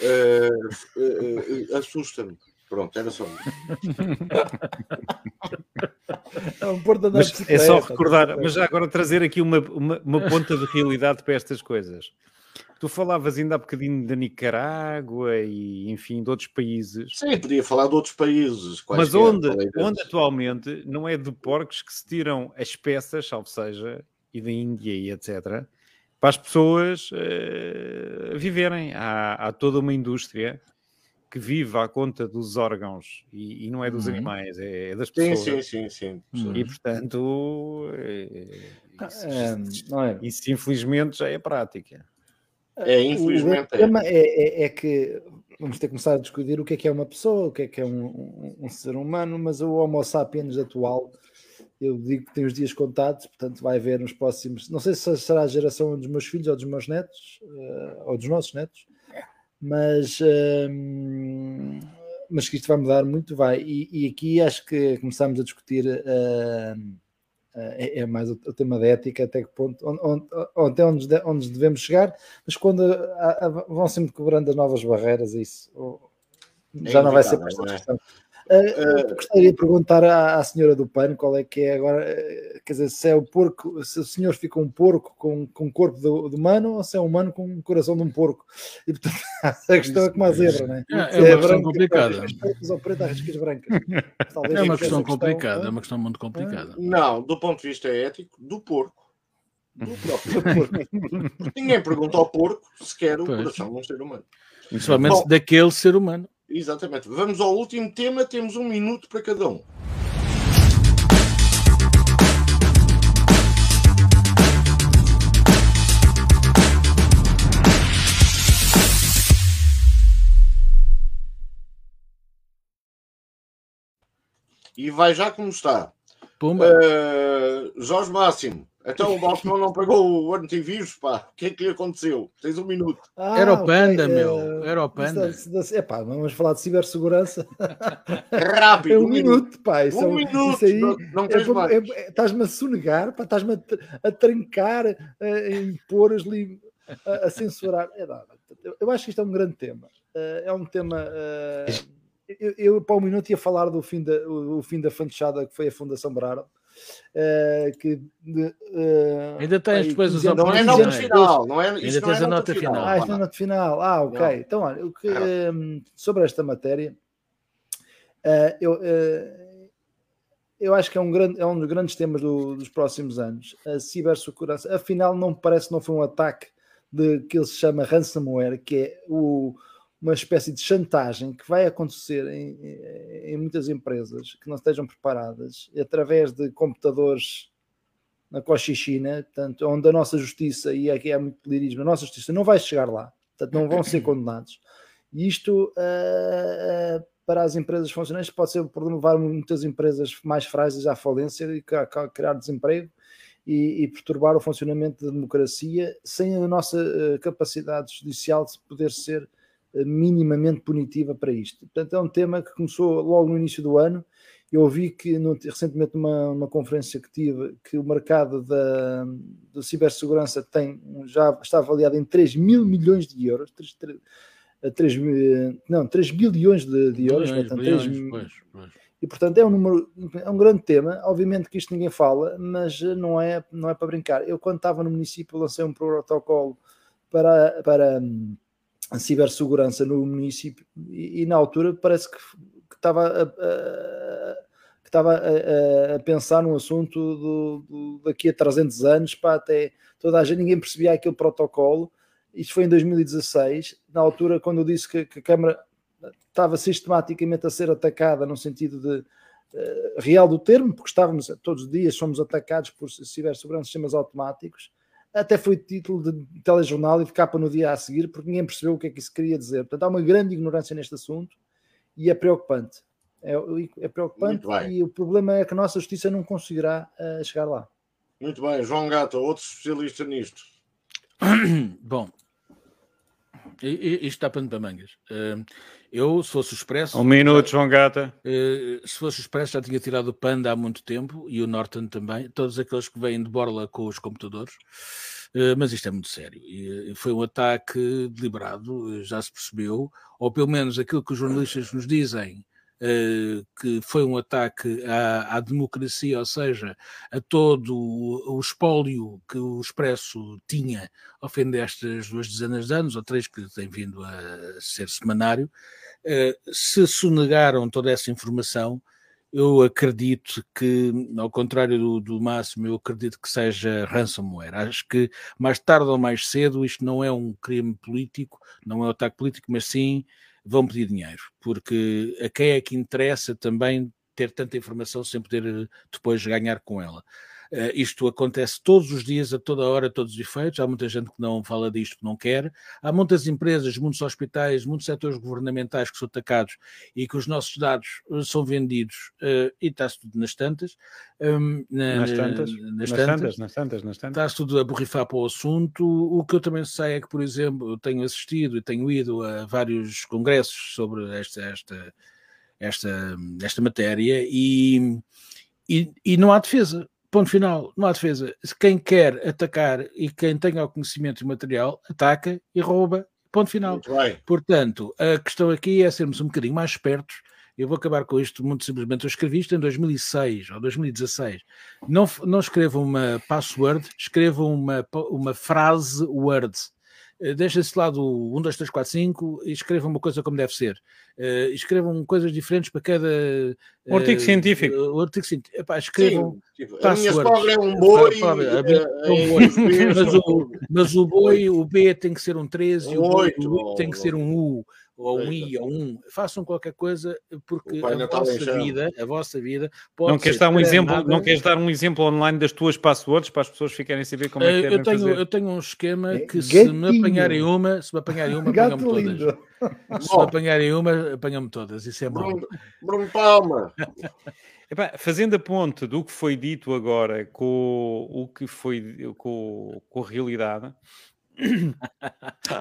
[SPEAKER 1] uh, assusta-me. Pronto, era só
[SPEAKER 3] é, um porco a
[SPEAKER 4] mas é só recordar, mas já agora trazer aqui uma, uma, uma ponta de realidade para estas coisas. Tu falavas ainda há bocadinho da Nicarágua e, enfim, de outros países.
[SPEAKER 1] Sim, podia falar de outros países.
[SPEAKER 4] Mas onde, onde atualmente não é de porcos que se tiram as peças, salvo seja, e da Índia e etc., para as pessoas uh, viverem. Há, há, toda uma indústria que vive à conta dos órgãos e, e não é dos uhum. animais, é, é, das pessoas.
[SPEAKER 1] Sim, sim, sim. sim.
[SPEAKER 4] E portanto, é, isso, é, isso infelizmente já é prática.
[SPEAKER 1] É, infelizmente. O
[SPEAKER 3] tema é. É, é, que vamos ter que começar a discutir o que é que é uma pessoa, o que é que é um, um, um ser humano, mas o Homo sapiens atual, eu digo que tem os dias contados, portanto vai haver nos próximos. Não sei se será a geração dos meus filhos ou dos meus netos, uh, ou dos nossos netos, mas. Uh, mas que isto vai mudar muito, vai. E, e aqui acho que começamos a discutir uh, é, é, mais o, o, tema da ética, até que ponto, onde, onde, até onde, onde devemos chegar, mas quando a, a, vão sempre cobrando as novas barreiras, isso já é não vai ser para esta questão. Uh, gostaria de perguntar à, à, senhora do pano qual é que é agora, uh, quer dizer, se é o porco, se o senhor fica um porco com, com o corpo do, do humano ou se é um humano com o coração de um porco. E portanto, a questão é como a zebra, né?
[SPEAKER 2] é, é, é uma questão complicada.
[SPEAKER 3] Ou riscas brancas.
[SPEAKER 2] Talvez é uma questão complicada, é uma questão muito complicada.
[SPEAKER 1] Não, do ponto de vista ético, do porco. Do próprio porco. Ninguém pergunta ao porco se quer o pois. coração de um ser humano.
[SPEAKER 2] Principalmente Bom, daquele ser humano.
[SPEAKER 1] Exatamente. Vamos ao último tema, temos um minuto para cada um. E vai já como está. Pumba. Uh, Jorge Máximo, então o Balcão não pagou o antivírus, pá. O que é que lhe aconteceu? Tens um minuto.
[SPEAKER 2] Ah, era o Panda, okay. meu. Era o Panda.
[SPEAKER 3] É pá, vamos falar de cibersegurança.
[SPEAKER 1] Rápido.
[SPEAKER 3] É um, um minuto, minuto, pá. Isso
[SPEAKER 1] um
[SPEAKER 3] é,
[SPEAKER 1] minuto.
[SPEAKER 3] Isso aí, não, não tens é, mais. É, é, estás-me a sonegar, pá. Estás-me a, a, trancar, a, a impor, a, a censurar. É, não, eu acho que isto é um grande tema. Uh, é um tema... Uh, eu, eu, para um minuto ia falar do fim da, o, o fim da fanchada que foi a Fundação Braro Uh, que
[SPEAKER 2] de, uh,
[SPEAKER 3] ainda
[SPEAKER 2] tens depois os
[SPEAKER 1] Não é nota final, não é,
[SPEAKER 2] ainda tens
[SPEAKER 1] é
[SPEAKER 2] a nota final.
[SPEAKER 3] final. Ah, isto é nota final. Ah, ok. Não. Então, olha, o que, um, sobre esta matéria, uh, eu, eu acho que é um, grande, é um dos grandes temas do, dos próximos anos. A cibersegurança, afinal, não parece que não foi um ataque de que ele se chama ransomware, que é o uma espécie de chantagem que vai acontecer em, em, muitas empresas que não estejam preparadas através de computadores na Cochichina, portanto, onde a nossa justiça, e aqui há muito lirismo, a nossa justiça não vai chegar lá, portanto, não vão ser condenados. E isto uh, uh, para as empresas funcionantes pode ser por levar muitas empresas mais frágeis à falência e criar desemprego e, e, perturbar o funcionamento da democracia sem a nossa uh, capacidade judicial de poder ser minimamente punitiva para isto. Portanto, é um tema que começou logo no início do ano. Eu ouvi que no, recentemente numa, numa conferência que tive que o mercado da, da cibersegurança tem, já está avaliado em 3 mil milhões de euros. 3, 3, 3 não, 3 bilhões de, de euros. Bilhões, portanto, bilhões, 3, pois, pois. E portanto é um número, é um grande tema. Obviamente que isto ninguém fala, mas não é, não é para brincar. Eu, quando estava no município, lancei um protocolo para, para a cibersegurança no município e, e na altura parece que, que estava a, a, que estava a, a, pensar num assunto do, do, daqui a 300 anos para até toda a gente, ninguém percebia aquele protocolo. Isto foi em 2016 na altura quando eu disse que, que a Câmara estava sistematicamente a ser atacada no sentido de uh, real do termo, porque estávamos todos os dias somos atacados por cibersegurança sistemas automáticos até foi título de telejornal e de capa no dia a seguir, porque ninguém percebeu o que é que isso queria dizer. Portanto, há uma grande ignorância neste assunto e é preocupante. É, é preocupante e o problema é que a nossa justiça não conseguirá uh, chegar lá.
[SPEAKER 1] Muito bem, João Gata, outro especialista nisto.
[SPEAKER 2] Bom, isto está pano para mangas. Uh, eu, se fosse o Expresso.
[SPEAKER 4] Um minuto, já, João Gata.
[SPEAKER 2] Uh, se fosse o Expresso, já tinha tirado o Panda há muito tempo e o Norton também. Todos aqueles que vêm de borla com os computadores. Uh, mas isto é muito sério. E, foi um ataque deliberado, já se percebeu, ou pelo menos aquilo que os jornalistas nos dizem que foi um ataque à, à, democracia, ou seja, a todo o, o, espólio que o Expresso tinha ao fim destas duas dezenas de anos, ou três que tem vindo a ser semanário, uh, se sonegaram toda essa informação, eu acredito que, ao contrário do, do, máximo, eu acredito que seja ransomware. Acho que mais tarde ou mais cedo isto não é um crime político, não é um ataque político, mas sim vão pedir dinheiro, porque a quem é que interessa também ter tanta informação sem poder eh, depois ganhar com ela. Uh, isto acontece todos os dias, a toda hora, a todos os efeitos. Há muita gente que não fala disto, que não quer. Há muitas empresas, muitos hospitais, muitos setores governamentais que são atacados e que os nossos dados uh, são vendidos uh, e está-se tudo nas tantas.
[SPEAKER 4] Um, na, nas tantas, nas, nas tantas, tantas, nas tantas, nas tantas.
[SPEAKER 2] Está-se tudo a borrifar para o assunto. O que eu também sei é que, por exemplo, eu tenho assistido e tenho ido a vários congressos sobre esta, esta, esta, esta matéria e, e, e não há defesa Ponto final, não há defesa. Quem quer atacar e quem tenha o conhecimento material, ataca e rouba. Ponto final. Portanto, a questão aqui é sermos um bocadinho mais espertos eu vou acabar com isto muito simplesmente. Eu escrevi isto em 2006 ou 2016. Não, não escrevam uma password, escrevam uma, uma frase Word. Eh, deixem-se lá do 1, 2, 3, 4, 5 e escrevam uma coisa como deve ser. Uh, escrevam coisas diferentes para cada.
[SPEAKER 4] Uh, artigo científico.
[SPEAKER 2] Uh, artigo científico. Epá, escrevam.
[SPEAKER 1] Sim, tipo, a minha sogra é um boi.
[SPEAKER 2] mas, o, mas o boi, o B tem que ser um 13 um e o, boi, o tem que ser um U ou um I, ou um, façam qualquer coisa, porque a vossa vida, a vossa vida
[SPEAKER 4] pode não queres dar um exemplo Não queres dar um exemplo online das tuas passwords para as pessoas ficarem a saber como é que
[SPEAKER 2] eu tenho,
[SPEAKER 4] fazer?
[SPEAKER 2] Eu tenho um esquema é, que se me apanharem uma, se me apanharem uma, apanham-me todas. Se me apanharem uma, apanham-me todas. Isso é bom.
[SPEAKER 1] Bruno Palma.
[SPEAKER 4] Epá, fazendo a ponte do que foi dito agora com o que foi com, com a realidade,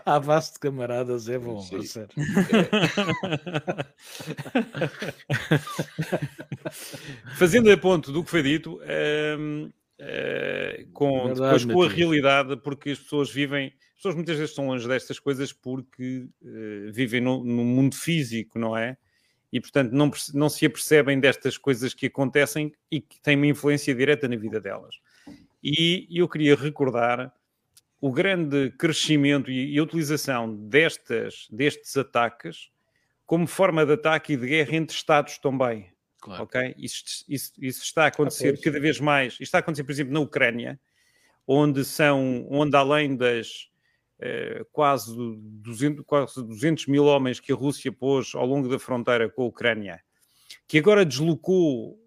[SPEAKER 2] a base de camaradas é bom, Sim. sério.
[SPEAKER 4] Fazendo a ponto do que foi dito, ehm, eh, com, Verdade, depois com a realidade, porque as pessoas vivem, as pessoas muitas vezes estão longe destas coisas porque uh, vivem no, no, mundo físico, não é? E portanto não, não se apercebem destas coisas que acontecem e que têm uma influência direta na vida delas. E eu queria recordar o grande crescimento e, a utilização destas, destes ataques como forma de ataque e de guerra entre Estados também. Claro. Ok? Isso, isso, isso, está a acontecer ah, cada vez mais. Isto está a acontecer, por exemplo, na Ucrânia, onde são, onde além das eh, quase, 200, quase 200 mil homens que a Rússia pôs ao longo da fronteira com a Ucrânia, que agora deslocou,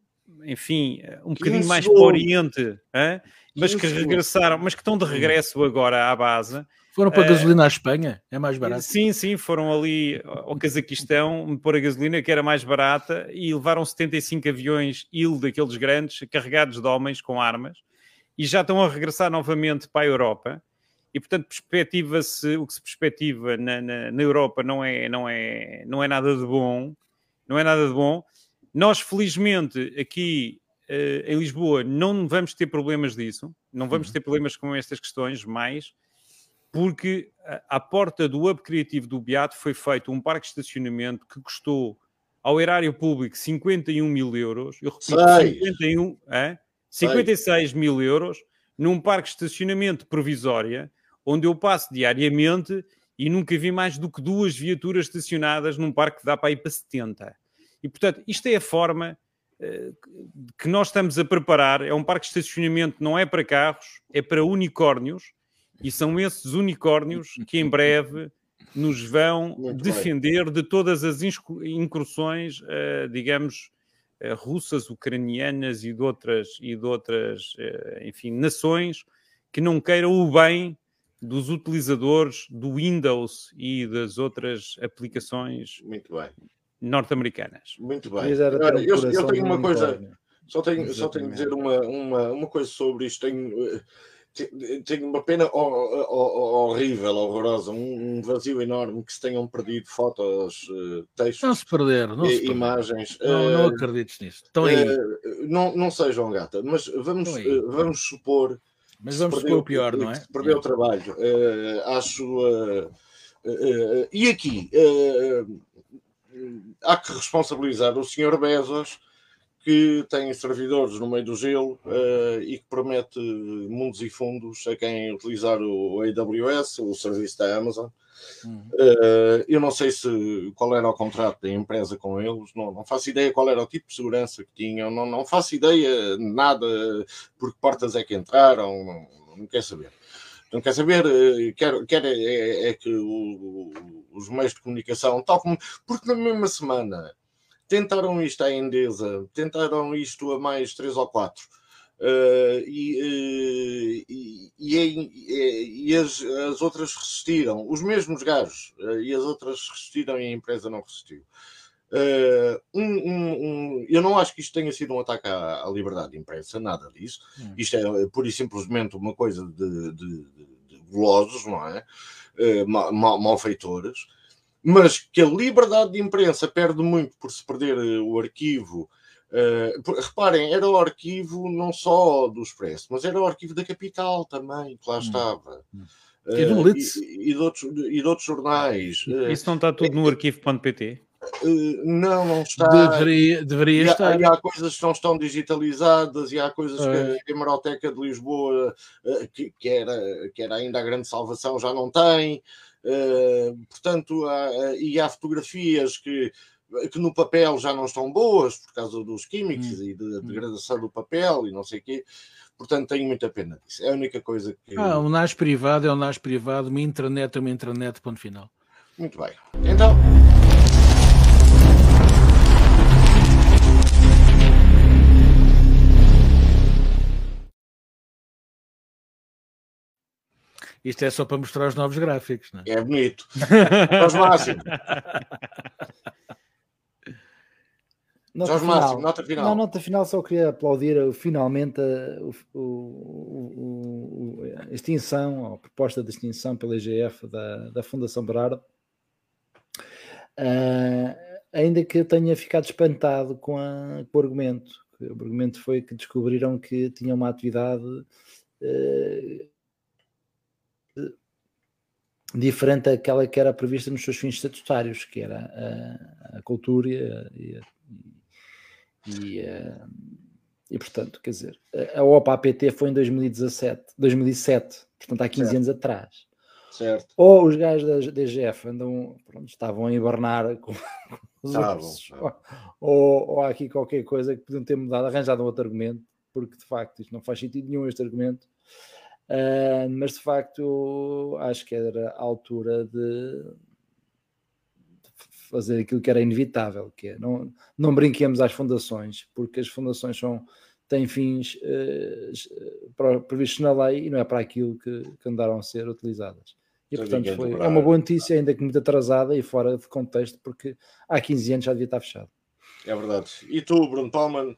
[SPEAKER 4] enfim, um bocadinho mais para o Oriente, hein? mas que regressaram, mas que estão de regresso agora à base.
[SPEAKER 2] Foram para a gasolina à Espanha? É mais barato?
[SPEAKER 4] Sim, sim, foram ali ao Cazaquistão pôr a gasolina que era mais barata e levaram 75 aviões IL daqueles grandes, carregados de homens com armas, e já estão a regressar novamente para a Europa. E portanto, perspectiva-se, o que se perspectiva na, na, na, Europa não é, não, é, não é nada de bom. Não é nada de bom. Nós, felizmente, aqui uh, em Lisboa não vamos ter problemas disso, não vamos uhum. ter problemas com estas questões mais, porque à porta do hub criativo do Beato foi feito um parque de estacionamento que custou ao erário público 51 mil euros, eu repito, 51, é? 56 mil euros, num parque de estacionamento provisória, onde eu passo diariamente e nunca vi mais do que duas viaturas estacionadas num parque que dá para ir para 70. E, portanto, isto é a forma que nós estamos a preparar é um parque de estacionamento, não é para carros, é para unicórnios, e são esses unicórnios que em breve nos vão Muito defender bem. de todas as incursões, uh, digamos, uh, russas, ucranianas e de outras, e de outras enfim, nações que não queiram o bem dos utilizadores do Windows e das outras aplicações.
[SPEAKER 1] Muito bem
[SPEAKER 4] norte-americanas.
[SPEAKER 1] Muito bem. Olha, eu, eu, tenho uma coisa, só tenho, só tenho de dizer uma, uma, uma coisa sobre isto. Tenho, eh, tenho uma pena horrível, horrorosa, um vazio enorme que se tenham perdido fotos, eh, textos,
[SPEAKER 2] não se perder, não se
[SPEAKER 1] imagens.
[SPEAKER 2] Não, não eh, acredites nisso. Estão aí.
[SPEAKER 1] Não, não sejam gata, mas vamos, vamos supor.
[SPEAKER 2] Mas vamos supor o pior, não é?
[SPEAKER 1] Perdeu o trabalho. acho. e aqui há que responsabilizar o senhor Bezos, que tem servidores no meio do gelo uh, e que promete mundos e fundos a quem utilizar o AWS, o serviço da Amazon. Uhum. Uh, eu não sei se qual era o contrato da empresa com eles, não, não, faço ideia qual era o tipo de segurança que tinham, não, não faço ideia nada por que portas é que entraram, não, não quer saber. Não quer saber, eh, quer, quer é, é que o, os meios de comunicação, tal como. Porque na mesma semana tentaram isto à Endesa, tentaram isto a mais três ou quatro. Uh, e, e, e, e as, as, outras resistiram, os mesmos gajos, e as outras resistiram e a empresa não resistiu. Um, um, um, eu não acho que isto tenha sido um ataque à, à liberdade de imprensa, nada disso. Hum. Isto é pura e simplesmente uma coisa de, de, de, golosos, não é? Uh, mal, malfeitores, mas que a liberdade de imprensa perde muito por se perder uh, o arquivo. Uh, reparem, era o arquivo não só do Expresso, mas era o arquivo da Capital também, que lá hum. estava. Hum.
[SPEAKER 2] Uh, e, do
[SPEAKER 1] e, e, de outros, e de outros jornais.
[SPEAKER 4] Isso não está tudo no arquivo.pt?
[SPEAKER 1] Não, não está.
[SPEAKER 2] Deveria, deveria
[SPEAKER 1] e, há,
[SPEAKER 2] estar.
[SPEAKER 1] e há coisas que não estão digitalizadas e há coisas
[SPEAKER 2] É.
[SPEAKER 1] que a Hemeroteca de Lisboa, eh, que, que era, que era ainda a grande salvação, já não tem. Eh, portanto, há, eh, e há fotografias que, que no papel já não estão boas por causa dos químicos
[SPEAKER 2] Hum.
[SPEAKER 1] e da degradação do papel e não sei o quê. Portanto, tenho muita pena disso. É a única coisa que.
[SPEAKER 2] Ah, um NAS privado é um NAS privado, uma intranet é uma intranet, ponto final.
[SPEAKER 1] Muito bem. Então,
[SPEAKER 2] Isto é só para mostrar os novos gráficos, não é?
[SPEAKER 1] é bonito. Jorge Máximo,
[SPEAKER 3] Nota
[SPEAKER 1] Jorge
[SPEAKER 3] final.
[SPEAKER 1] Máximo, nota final.
[SPEAKER 3] Na nota final só queria aplaudir uh, finalmente uh, o- o- o- a extinção, a proposta de extinção pela IGF da, da Fundação Berardo. Ah, ainda que eu tenha ficado espantado com, a- com o argumento. O argumento foi que descobriram que tinha uma atividade eh, diferente daquela que era prevista nos seus fins estatutários, que era a, a cultura e, e, eh, e, portanto, quer dizer, a- OPA APT foi em 2017, 2007, portanto há 15
[SPEAKER 1] Certo.
[SPEAKER 3] anos atrás.
[SPEAKER 1] Certo.
[SPEAKER 3] Ou os gajos da DGF andam, pronto, estavam a hibernar com, com os
[SPEAKER 1] estavam.
[SPEAKER 3] ou, ou há aqui qualquer coisa que podiam ter mudado, arranjado um outro argumento, porque de facto isto não faz sentido nenhum este argumento. Ah, mas de facto acho que era a altura de de fazer aquilo que era inevitável, que é não, não brinquemos às fundações, porque as fundações são, têm fins eh, pro- previstos na lei e não é para aquilo que, que andaram a ser utilizadas. E portanto foi, é uma boa notícia, ainda que muito atrasada e fora de contexto, porque há 15 anos já devia estar fechado.
[SPEAKER 1] É verdade. E tu, Bruno Palman,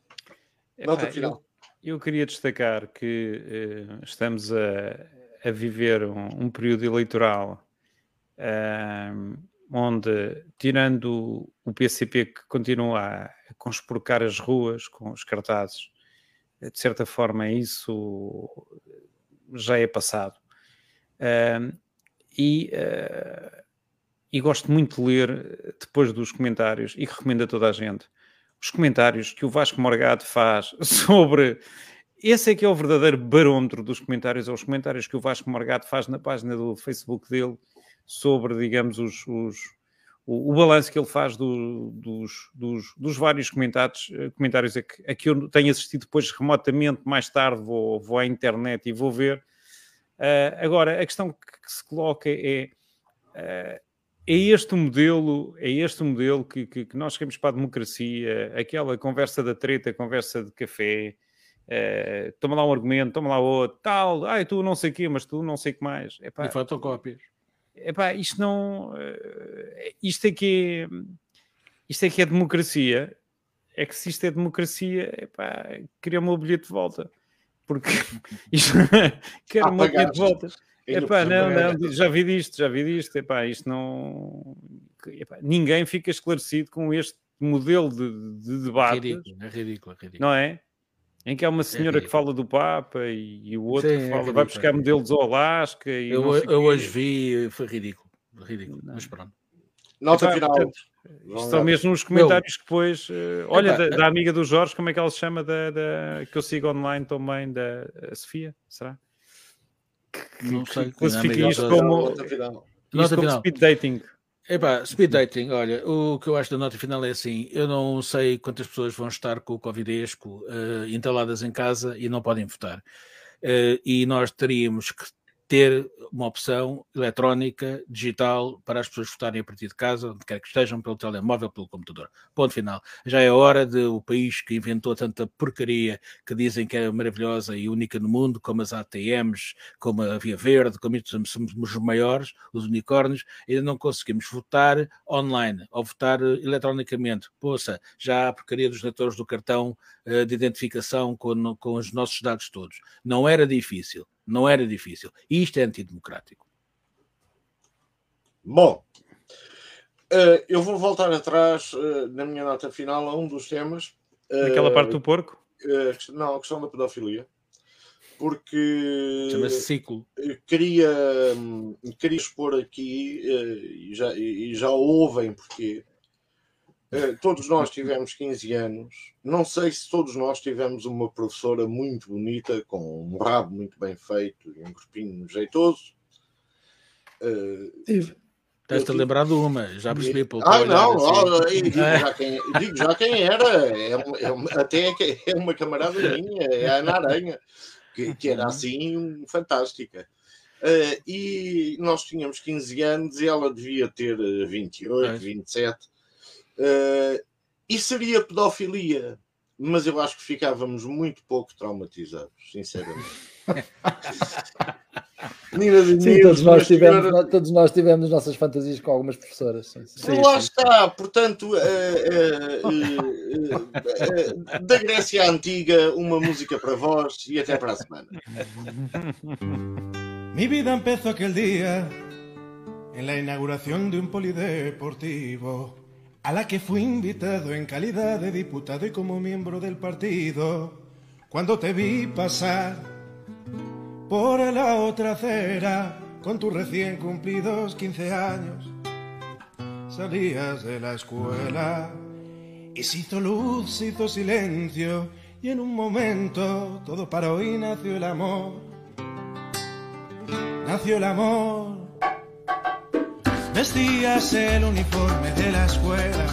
[SPEAKER 1] nota final.
[SPEAKER 4] Eu, eu queria destacar que eh, estamos a, a viver um, um período eleitoral ahm, onde, tirando o PCP que continua a, conspurcar as ruas com os cartazes, eh, de certa forma isso já é passado. Ahm, e, e gosto muito de ler depois dos comentários e recomendo a toda a gente os comentários que o Vasco Morgado faz sobre. Esse é que é o verdadeiro barómetro dos comentários, ou os comentários que o Vasco Morgado faz na página do Facebook dele sobre, digamos, os, os- o, o balanço que ele faz do- dos, dos, dos vários comentários, eh, comentários a que, a que eu tenho assistido depois remotamente, mais tarde vou, vou à internet e vou ver. Ah, agora, a questão que, que se coloca é. ah, é este o modelo, é este o modelo que, que, que nós queremos para a democracia, aquela conversa da treta, conversa de café, eh, toma lá um argumento, toma lá outro, tal, ai, tu não sei o quê, mas tu não sei o que mais. Epá,
[SPEAKER 2] E fotocópias.
[SPEAKER 4] epá, isto não. eh, isto é que é. Isto é que é democracia. É que se isto é democracia, epá, queria o meu bilhete de volta. Porque isto, quero o meu bilhete de volta. Epá, não, não, já vi disto, já vi disto. Epá, isto não. epá, ninguém fica esclarecido com este modelo de, de debate,
[SPEAKER 2] Ridículo, é ridículo, é ridículo.
[SPEAKER 4] não é? Em que há uma senhora que
[SPEAKER 2] ridículo.
[SPEAKER 4] fala do Papa e, e o outro
[SPEAKER 2] Sim,
[SPEAKER 4] que
[SPEAKER 2] é
[SPEAKER 4] fala,
[SPEAKER 2] ridículo,
[SPEAKER 4] vai buscar
[SPEAKER 2] é
[SPEAKER 4] modelos ao Alasca e
[SPEAKER 2] Eu, eu hoje vi, foi ridículo. Ridículo,
[SPEAKER 4] Não.
[SPEAKER 2] mas pronto.
[SPEAKER 1] Nota
[SPEAKER 4] Epá,
[SPEAKER 1] final.
[SPEAKER 4] portanto, Isto são mesmo os comentários que depois. eh, olha,
[SPEAKER 2] Epá,
[SPEAKER 4] da, da amiga do Jorge, como é que ela se chama? Da, da- que eu sigo online também, da Sofia, será? Que,
[SPEAKER 2] Não
[SPEAKER 4] que
[SPEAKER 2] sei,
[SPEAKER 4] classifica
[SPEAKER 2] amiga
[SPEAKER 4] isto como, isto como
[SPEAKER 2] final.
[SPEAKER 4] speed dating.
[SPEAKER 2] Epá, speed dating, olha, o que eu acho da nota final é assim: eu não sei quantas pessoas vão estar com o Covidesco eh, instaladas em casa e não podem votar. Eh, e nós teríamos que ter uma opção eletrónica, digital, para as pessoas votarem a partir de casa, onde quer que estejam, pelo telemóvel, pelo computador. Ponto final. Já é hora de o país que inventou tanta porcaria que dizem que é maravilhosa e única no mundo, como as ATMs, como a Via Verde, como isso, somos os maiores, os unicórnios, ainda não conseguimos votar online ou votar eh, eletronicamente. Poxa, já há a porcaria dos leitores do cartão eh, de identificação com, com os nossos dados todos. Não era difícil, não era difícil. E isto é antidemocrático.
[SPEAKER 1] Bom, eh, eu vou voltar atrás eh, na minha nota final a um dos temas.
[SPEAKER 4] Naquela
[SPEAKER 1] eh,
[SPEAKER 4] parte do porco.
[SPEAKER 1] não, a questão da pedofilia. Porque
[SPEAKER 2] Chama-se ciclo.
[SPEAKER 1] queria, hum, queria expor aqui, e já, e já ouvem porque todos nós tivemos 15 anos. Não sei se todos nós tivemos uma professora muito bonita, com um rabo muito bem feito e um corpinho jeitoso.
[SPEAKER 2] Uh, Tive. Estás-te a lembrar de uma, já percebi pelo
[SPEAKER 1] Ah, não, assim. digo, já quem, digo, já quem, era, é, é, até é uma camarada minha, é a Ana Aranha, que, que era uhum. assim fantástica. Uh, e nós tínhamos 15 anos e ela devia ter 28, é. 27. Uh, e seria pedofilia, mas eu acho que ficávamos muito pouco traumatizados, sinceramente.
[SPEAKER 3] sim, todos nós, tivemos, todos nós tivemos nossas fantasias com algumas professoras. Sim,
[SPEAKER 1] sim. Lá está, portanto, uh, uh, uh, da Grécia Antiga, uma música para vós e até para a semana.
[SPEAKER 5] Mi vida empezó aquel día en la inauguración de un polideportivo a la que fui invitado en calidad de diputado y como miembro del partido. Cuando te vi pasar por la otra acera con tus recién cumplidos 15 años, salías de la escuela y se hizo luz, se hizo silencio y en un momento todo paró y nació el amor nació el amor. Vestías el uniforme de la escuela,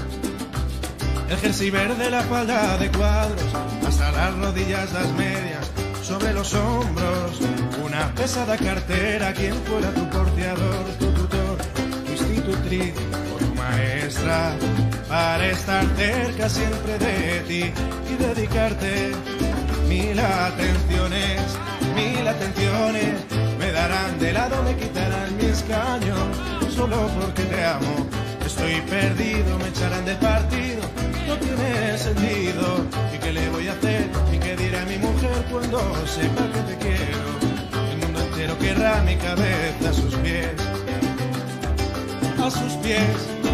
[SPEAKER 5] el jersey verde, la falda de cuadros, hasta las rodillas, las medias, sobre los hombros, una pesada cartera, quien fuera tu porteador, tu tutor, tu institutriz o tu maestra, para estar cerca siempre de ti y dedicarte mil atenciones, mil atenciones me darán de lado, me quitarán mi escaño, solo porque te amo. Estoy perdido, me echarán del partido, no tiene sentido. ¿Y qué le voy a hacer? ¿Y qué dirá mi mujer cuando sepa que te quiero? El mundo entero querrá mi cabeza a sus pies, a sus pies.